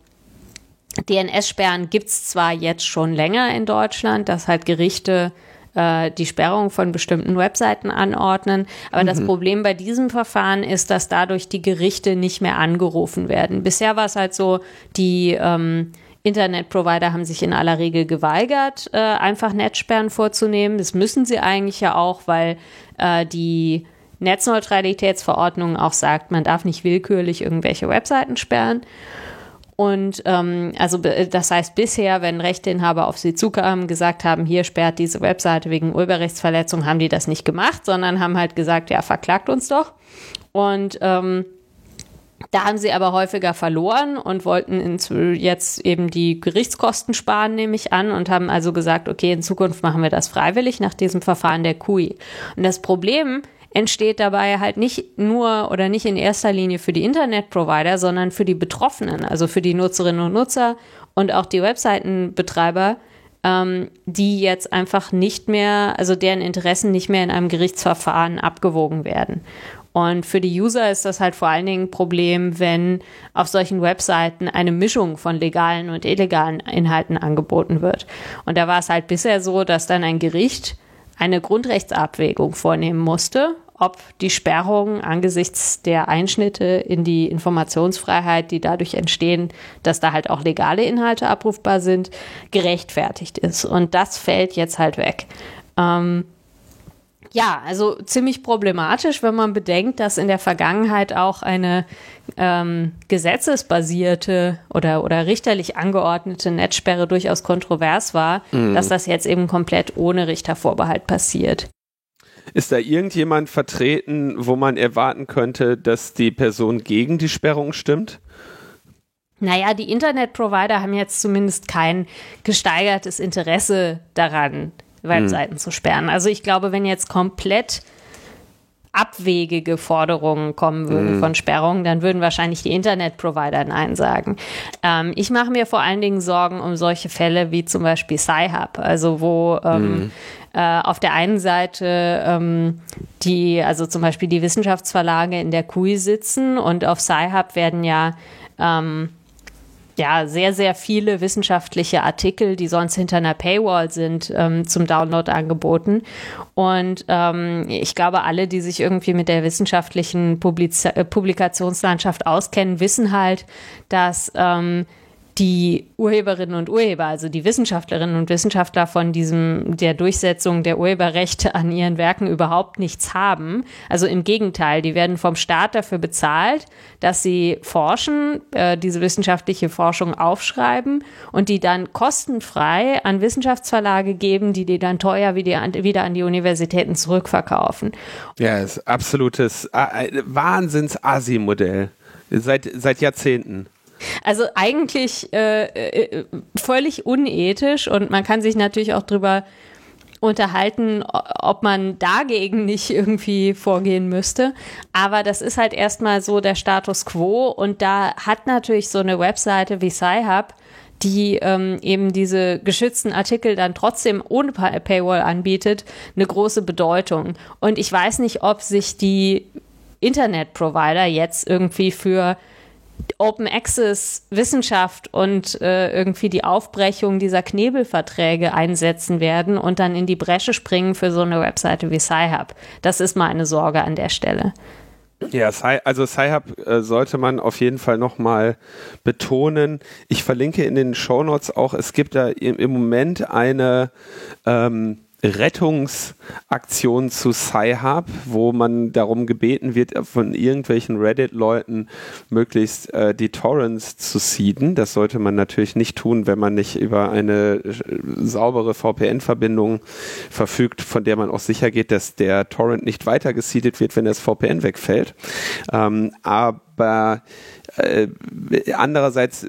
DNS-Sperren gibt es zwar jetzt schon länger in Deutschland, dass halt Gerichte äh, die Sperrung von bestimmten Webseiten anordnen. Aber mhm. das Problem bei diesem Verfahren ist, dass dadurch die Gerichte nicht mehr angerufen werden. Bisher war es halt so, die ähm, Internetprovider haben sich in aller Regel geweigert, äh, einfach Netzsperren vorzunehmen. Das müssen sie eigentlich ja auch, weil äh, die Netzneutralitätsverordnung auch sagt, man darf nicht willkürlich irgendwelche Webseiten sperren. Und ähm, also das heißt bisher, wenn Rechteinhaber auf sie zukamen, gesagt haben, hier sperrt diese Webseite wegen Urheberrechtsverletzung, haben die das nicht gemacht, sondern haben halt gesagt, ja, verklagt uns doch. Und ähm, da haben sie aber häufiger verloren und wollten jetzt eben die Gerichtskosten sparen, nehme ich an, und haben also gesagt, okay, in Zukunft machen wir das freiwillig nach diesem Verfahren der KUI. Und das Problem entsteht dabei halt nicht nur oder nicht in erster Linie für die Internetprovider, sondern für die Betroffenen, also für die Nutzerinnen und Nutzer und auch die Webseitenbetreiber, ähm, die jetzt einfach nicht mehr, also deren Interessen nicht mehr in einem Gerichtsverfahren abgewogen werden. Und für die User ist das halt vor allen Dingen ein Problem, wenn auf solchen Webseiten eine Mischung von legalen und illegalen Inhalten angeboten wird. Und da war es halt bisher so, dass dann ein Gericht eine Grundrechtsabwägung vornehmen musste, ob die Sperrung angesichts der Einschnitte in die Informationsfreiheit, die dadurch entstehen, dass da halt auch legale Inhalte abrufbar sind, gerechtfertigt ist. Und das fällt jetzt halt weg. Ähm, ja, also ziemlich problematisch, wenn man bedenkt, dass in der Vergangenheit auch eine ähm, gesetzesbasierte oder, oder richterlich angeordnete Netzsperre durchaus kontrovers war, mhm. dass das jetzt eben komplett ohne Richtervorbehalt passiert. Ist da irgendjemand vertreten, wo man erwarten könnte, dass die Person gegen die Sperrung stimmt? Naja, die Internetprovider haben jetzt zumindest kein gesteigertes Interesse daran, Webseiten mhm. zu sperren. Also ich glaube, wenn jetzt komplett abwegige Forderungen kommen würden mhm. von Sperrungen, dann würden wahrscheinlich die Internetprovider Nein sagen. Ähm, ich mache mir vor allen Dingen Sorgen um solche Fälle wie zum Beispiel Sci-Hub, also wo ähm, mhm. äh, auf der einen Seite ähm, die, also zum Beispiel die Wissenschaftsverlage in der KUI sitzen und auf Sci-Hub werden ja ähm, ja, sehr, sehr viele wissenschaftliche Artikel, die sonst hinter einer Paywall sind, ähm, zum Download angeboten. Und ähm, ich glaube, alle, die sich irgendwie mit der wissenschaftlichen Publiz äh, Publikationslandschaft auskennen, wissen halt, dass ähm, die Urheberinnen und Urheber, also die Wissenschaftlerinnen und Wissenschaftler von diesem der Durchsetzung der Urheberrechte an ihren Werken überhaupt nichts haben. Also im Gegenteil, die werden vom Staat dafür bezahlt, dass sie forschen, äh, diese wissenschaftliche Forschung aufschreiben und die dann kostenfrei an Wissenschaftsverlage geben, die die dann teuer wieder an, wieder an die Universitäten zurückverkaufen. Ja, ist absolutes äh, Wahnsinns-Asi-Modell. Seit, seit Jahrzehnten. Also eigentlich äh, äh, völlig unethisch und man kann sich natürlich auch drüber unterhalten, ob man dagegen nicht irgendwie vorgehen müsste. Aber das ist halt erstmal so der Status quo und da hat natürlich so eine Webseite wie Sci-Hub die ähm, eben diese geschützten Artikel dann trotzdem ohne Paywall anbietet, eine große Bedeutung. Und ich weiß nicht, ob sich die Internetprovider jetzt irgendwie für Open Access Wissenschaft und äh, irgendwie die Aufbrechung dieser Knebelverträge einsetzen werden und dann in die Bresche springen für so eine Webseite wie Sci-Hub. Das ist meine Sorge an der Stelle. Ja, also Sci-Hub äh, sollte man auf jeden Fall nochmal betonen. Ich verlinke in den Show Notes auch, es gibt da im, im Moment eine ähm, Rettungsaktion zu Sci-Hub, wo man darum gebeten wird, von irgendwelchen Reddit-Leuten möglichst äh, die Torrents zu seeden. Das sollte man natürlich nicht tun, wenn man nicht über eine äh, saubere VPN-Verbindung verfügt, von der man auch sicher geht, dass der Torrent nicht weiter gesiedet wird, wenn das VPN wegfällt. Ähm, aber aber äh, andererseits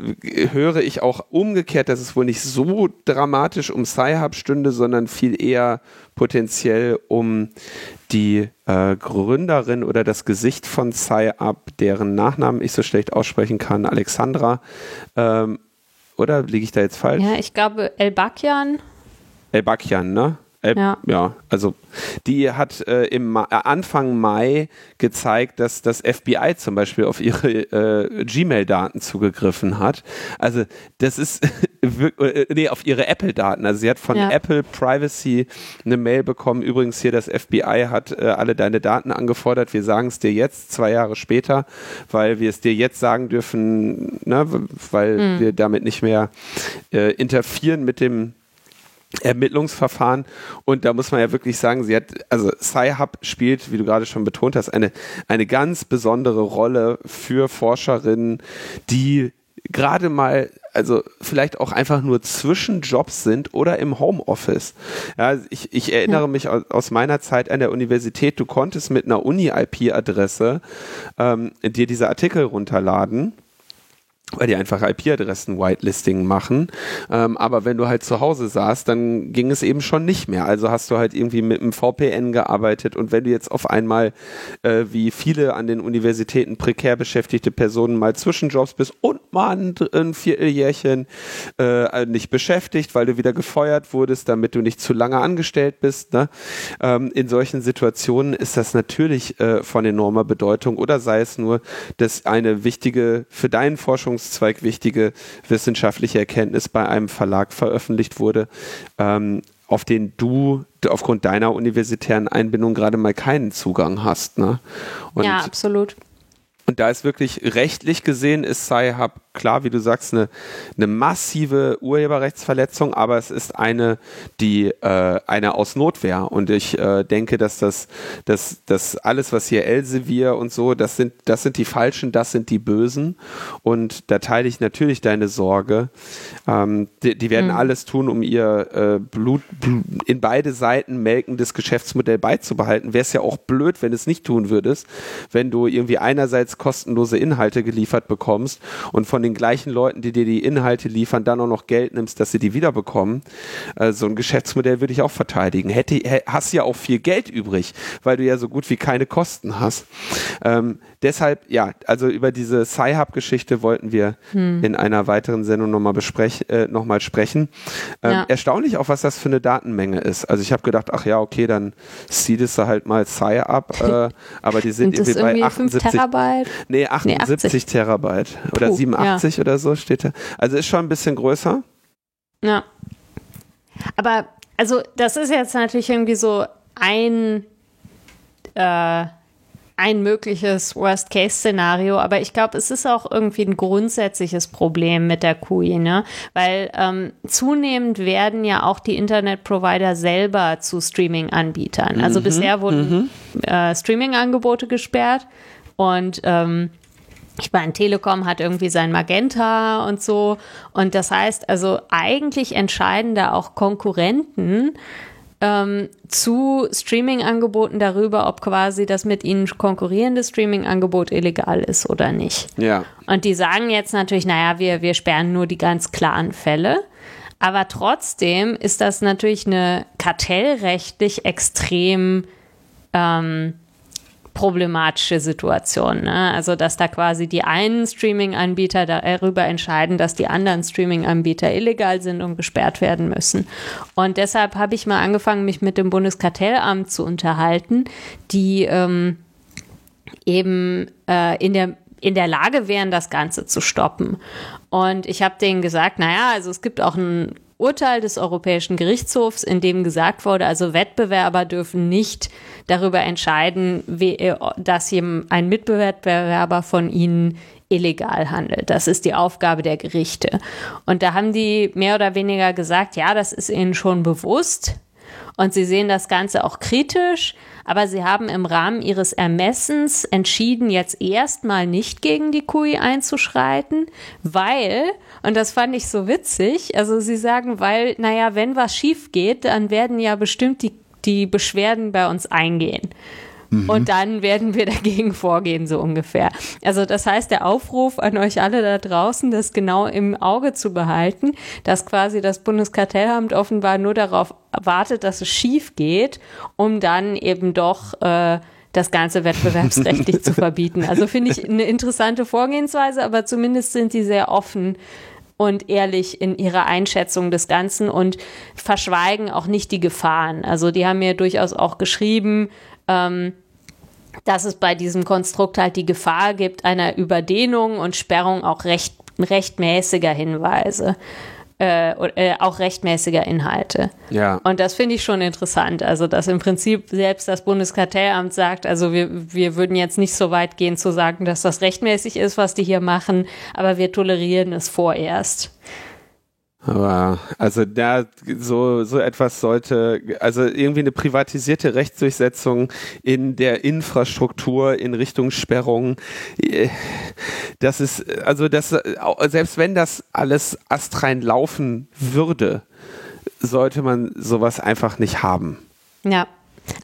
höre ich auch umgekehrt, dass es wohl nicht so dramatisch um Sci-Hub stünde, sondern viel eher potenziell um die äh, Gründerin oder das Gesicht von Sci-Up, deren Nachnamen ich so schlecht aussprechen kann, Alexandra. Ähm, oder liege ich da jetzt falsch? Ja, ich glaube El-Bakyan. El-Bakyan, ne? Äh, ja. ja, also die hat äh, im Ma äh, Anfang Mai gezeigt, dass das FBI zum Beispiel auf ihre äh, Gmail-Daten zugegriffen hat. Also das ist äh, nee, auf ihre Apple-Daten. Also sie hat von ja. Apple Privacy eine Mail bekommen. Übrigens hier das FBI hat äh, alle deine Daten angefordert. Wir sagen es dir jetzt, zwei Jahre später, weil wir es dir jetzt sagen dürfen, ne, weil mhm. wir damit nicht mehr äh, interferieren mit dem Ermittlungsverfahren und da muss man ja wirklich sagen, sie hat, also Sci-Hub spielt, wie du gerade schon betont hast, eine, eine ganz besondere Rolle für Forscherinnen, die gerade mal, also vielleicht auch einfach nur zwischen Jobs sind oder im Homeoffice. Ja, ich, ich erinnere ja. mich aus, aus, meiner Zeit an der Universität, du konntest mit einer Uni-IP-Adresse ähm, dir diese Artikel runterladen weil die einfach IP-Adressen Whitelisting machen. Ähm, aber wenn du halt zu Hause saßt, dann ging es eben schon nicht mehr. Also hast du halt irgendwie mit einem VPN gearbeitet und wenn du jetzt auf einmal, äh, wie viele an den Universitäten prekär beschäftigte Personen mal Zwischenjobs bist und mal ein, Vierteljährchen äh, nicht beschäftigt, weil du wieder gefeuert wurdest, damit du nicht zu lange angestellt bist. Ne? Ähm, in solchen Situationen ist das natürlich äh, von enormer Bedeutung oder sei es nur, dass eine wichtige für deinen Forschungs Forschungszweig wichtige wissenschaftliche Erkenntnis bei einem Verlag veröffentlicht wurde, ähm, auf den du aufgrund deiner universitären Einbindung gerade mal keinen Zugang hast. Ne? ja, absolut. Und da ist wirklich rechtlich gesehen, ist Sci-Hub klar, wie du sagst, eine, eine massive Urheberrechtsverletzung, aber es ist eine, die äh, eine aus Notwehr. Und ich äh, denke, dass das, dass, dass alles, was hier Elsevier und so, das sind, das sind die Falschen, das sind die Bösen. Und da teile ich natürlich deine Sorge. Ähm, die, die werden mhm. alles tun, um ihr äh, Blut, in beide Seiten melkendes Geschäftsmodell beizubehalten. Wäre es ja auch blöd, wenn es nicht tun würdest, wenn du irgendwie einerseits kostenlose Inhalte geliefert bekommst und von von den gleichen Leuten, die dir die Inhalte liefern, dann auch noch Geld nimmst, dass sie die wiederbekommen. Äh, so ein Geschäftsmodell würde ich auch verteidigen. Hätte, hast ja auch viel Geld übrig, weil du ja so gut wie keine Kosten hast. Ähm, deshalb, ja, also über diese Sci-Hub-Geschichte wollten wir hm. in einer weiteren Sendung nochmal äh, noch sprechen. Ähm, ja. Erstaunlich auch, was das für eine Datenmenge ist. Also ich habe gedacht, ach ja, okay, dann seedest du halt mal Sci-Up, äh, aber die sind irgendwie bei 78 Terabyte? Nee, 78 nee, Terabyte oder Puh, 87 80 ja. oder so steht da. Also ist schon ein bisschen größer. Ja. Aber, also, das ist jetzt natürlich irgendwie so ein, äh, ein mögliches Worst-Case-Szenario, aber ich glaube, es ist auch irgendwie ein grundsätzliches Problem mit der QI, ne? Weil ähm, zunehmend werden ja auch die Internet-Provider selber zu Streaming-Anbietern. Also mhm, bisher wurden mhm. äh, Streaming-Angebote gesperrt und ähm, ich meine, Telekom hat irgendwie sein Magenta und so. Und das heißt, also eigentlich entscheiden da auch Konkurrenten ähm, zu Streaming-Angeboten darüber, ob quasi das mit ihnen konkurrierende Streaming-Angebot illegal ist oder nicht. Ja. Und die sagen jetzt natürlich, naja, wir, wir sperren nur die ganz klaren Fälle. Aber trotzdem ist das natürlich eine kartellrechtlich extrem ähm, problematische Situation. Ne? Also, dass da quasi die einen Streaming-Anbieter darüber entscheiden, dass die anderen Streaming-Anbieter illegal sind und gesperrt werden müssen. Und deshalb habe ich mal angefangen, mich mit dem Bundeskartellamt zu unterhalten, die ähm, eben äh, in der in der Lage wären, das Ganze zu stoppen. Und ich habe denen gesagt, naja, also es gibt auch ein Urteil des Europäischen Gerichtshofs, in dem gesagt wurde, also Wettbewerber dürfen nicht darüber entscheiden, wie, äh, dass ein Mitbewerber von ihnen illegal handelt. Das ist die Aufgabe der Gerichte. Und da haben die mehr oder weniger gesagt, ja, das ist ihnen schon bewusst. Und sie sehen das Ganze auch kritisch, aber sie haben im Rahmen ihres Ermessens entschieden, jetzt erstmal nicht gegen die QI einzuschreiten, weil, und das fand ich so witzig, also sie sagen, weil, naja, wenn was schief geht, dann werden ja bestimmt die, die Beschwerden bei uns eingehen. Mhm. Und dann werden wir dagegen vorgehen, so ungefähr. Also das heißt, der Aufruf an euch alle da draußen, das genau im Auge zu behalten, dass quasi das Bundeskartellamt offenbar nur darauf wartet, dass es schief geht, um dann eben doch äh, das Ganze wettbewerbsrechtlich zu verbieten. Also finde ich eine interessante Vorgehensweise, aber zumindest sind sie sehr offen und ehrlich in ihrer Einschätzung des Ganzen und verschweigen auch nicht die Gefahren. Also die haben mir durchaus auch geschrieben, ähm, dass es bei diesem Konstrukt halt die Gefahr gibt einer Überdehnung und Sperrung auch recht, rechtmäßiger Hinweise äh, äh, auch rechtmäßiger Inhalte. Ja. Und das finde ich schon interessant. Also, dass im Prinzip selbst das Bundeskartellamt sagt, also wir, wir würden jetzt nicht so weit gehen zu sagen, dass das rechtmäßig ist, was die hier machen, aber wir tolerieren es vorerst. Aber also da so so etwas sollte also irgendwie eine privatisierte Rechtsdurchsetzung in der Infrastruktur in Richtung Sperrung äh, das ist also das selbst wenn das alles astrein laufen würde sollte man sowas einfach nicht haben. Ja.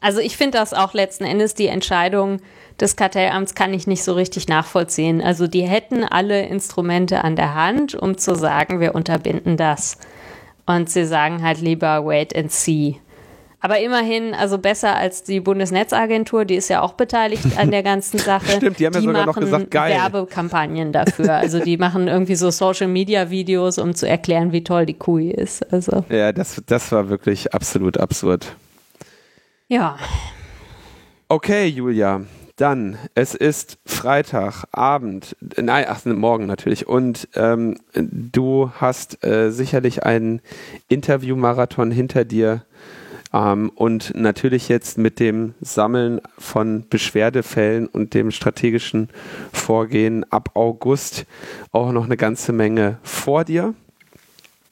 Also ich finde das auch letzten Endes die Entscheidung des Kartellamts kann ich nicht so richtig nachvollziehen. Also die hätten alle Instrumente an der Hand, um zu sagen, wir unterbinden das. Und sie sagen halt lieber wait and see. Aber immerhin, also besser als die Bundesnetzagentur, die ist ja auch beteiligt an der ganzen Sache. Stimmt, die haben ja sogar noch gesagt, geil. Werbekampagnen dafür. Also die machen irgendwie so Social Media Videos, um zu erklären, wie toll die KUI ist. Also. Ja, das, das war wirklich absolut absurd. Ja. Okay, Julia. Dann, es ist Freitagabend, nein, ach, morgen natürlich. Und ähm, du hast äh, sicherlich einen Interviewmarathon hinter dir. Ähm, und natürlich jetzt mit dem Sammeln von Beschwerdefällen und dem strategischen Vorgehen ab August auch noch eine ganze Menge vor dir.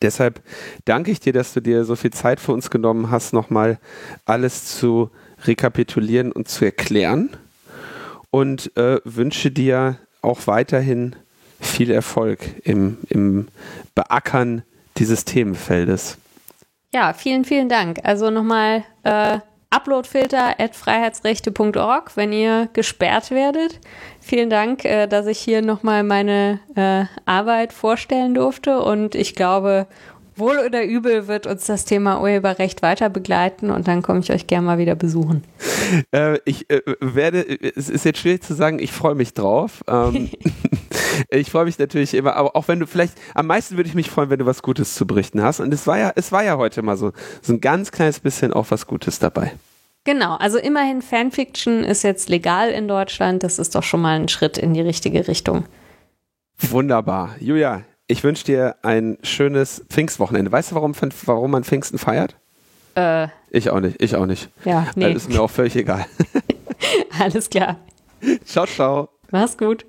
Deshalb danke ich dir, dass du dir so viel Zeit für uns genommen hast, nochmal alles zu rekapitulieren und zu erklären und äh, wünsche dir auch weiterhin viel Erfolg im, im Beackern dieses Themenfeldes. Ja, vielen, vielen Dank. Also nochmal äh, uploadfilter at freiheitsrechte.org, wenn ihr gesperrt werdet. Vielen Dank, äh, dass ich hier nochmal meine äh, Arbeit vorstellen durfte und ich glaube, Wohl oder übel wird uns das Thema Urheberrecht weiter begleiten und dann komme ich euch gerne mal wieder besuchen. Äh, ich äh, werde, es ist jetzt schwierig zu sagen, ich freue mich drauf. Ähm, ich freue mich natürlich immer, aber auch wenn du vielleicht, am meisten würde ich mich freuen, wenn du was Gutes zu berichten hast. Und es war ja, es war ja heute mal so, so ein ganz kleines bisschen auch was Gutes dabei. Genau, also immerhin Fanfiction ist jetzt legal in Deutschland. Das ist doch schon mal ein Schritt in die richtige Richtung. Wunderbar. Julia, ich wünsche dir ein schönes Pfingstwochenende. Weißt du, warum, warum man Pfingsten feiert? Äh, ich auch nicht, ich auch nicht. Ja, nee. Das ist mir auch völlig egal. Alles klar. Ciao, ciao. Mach's gut.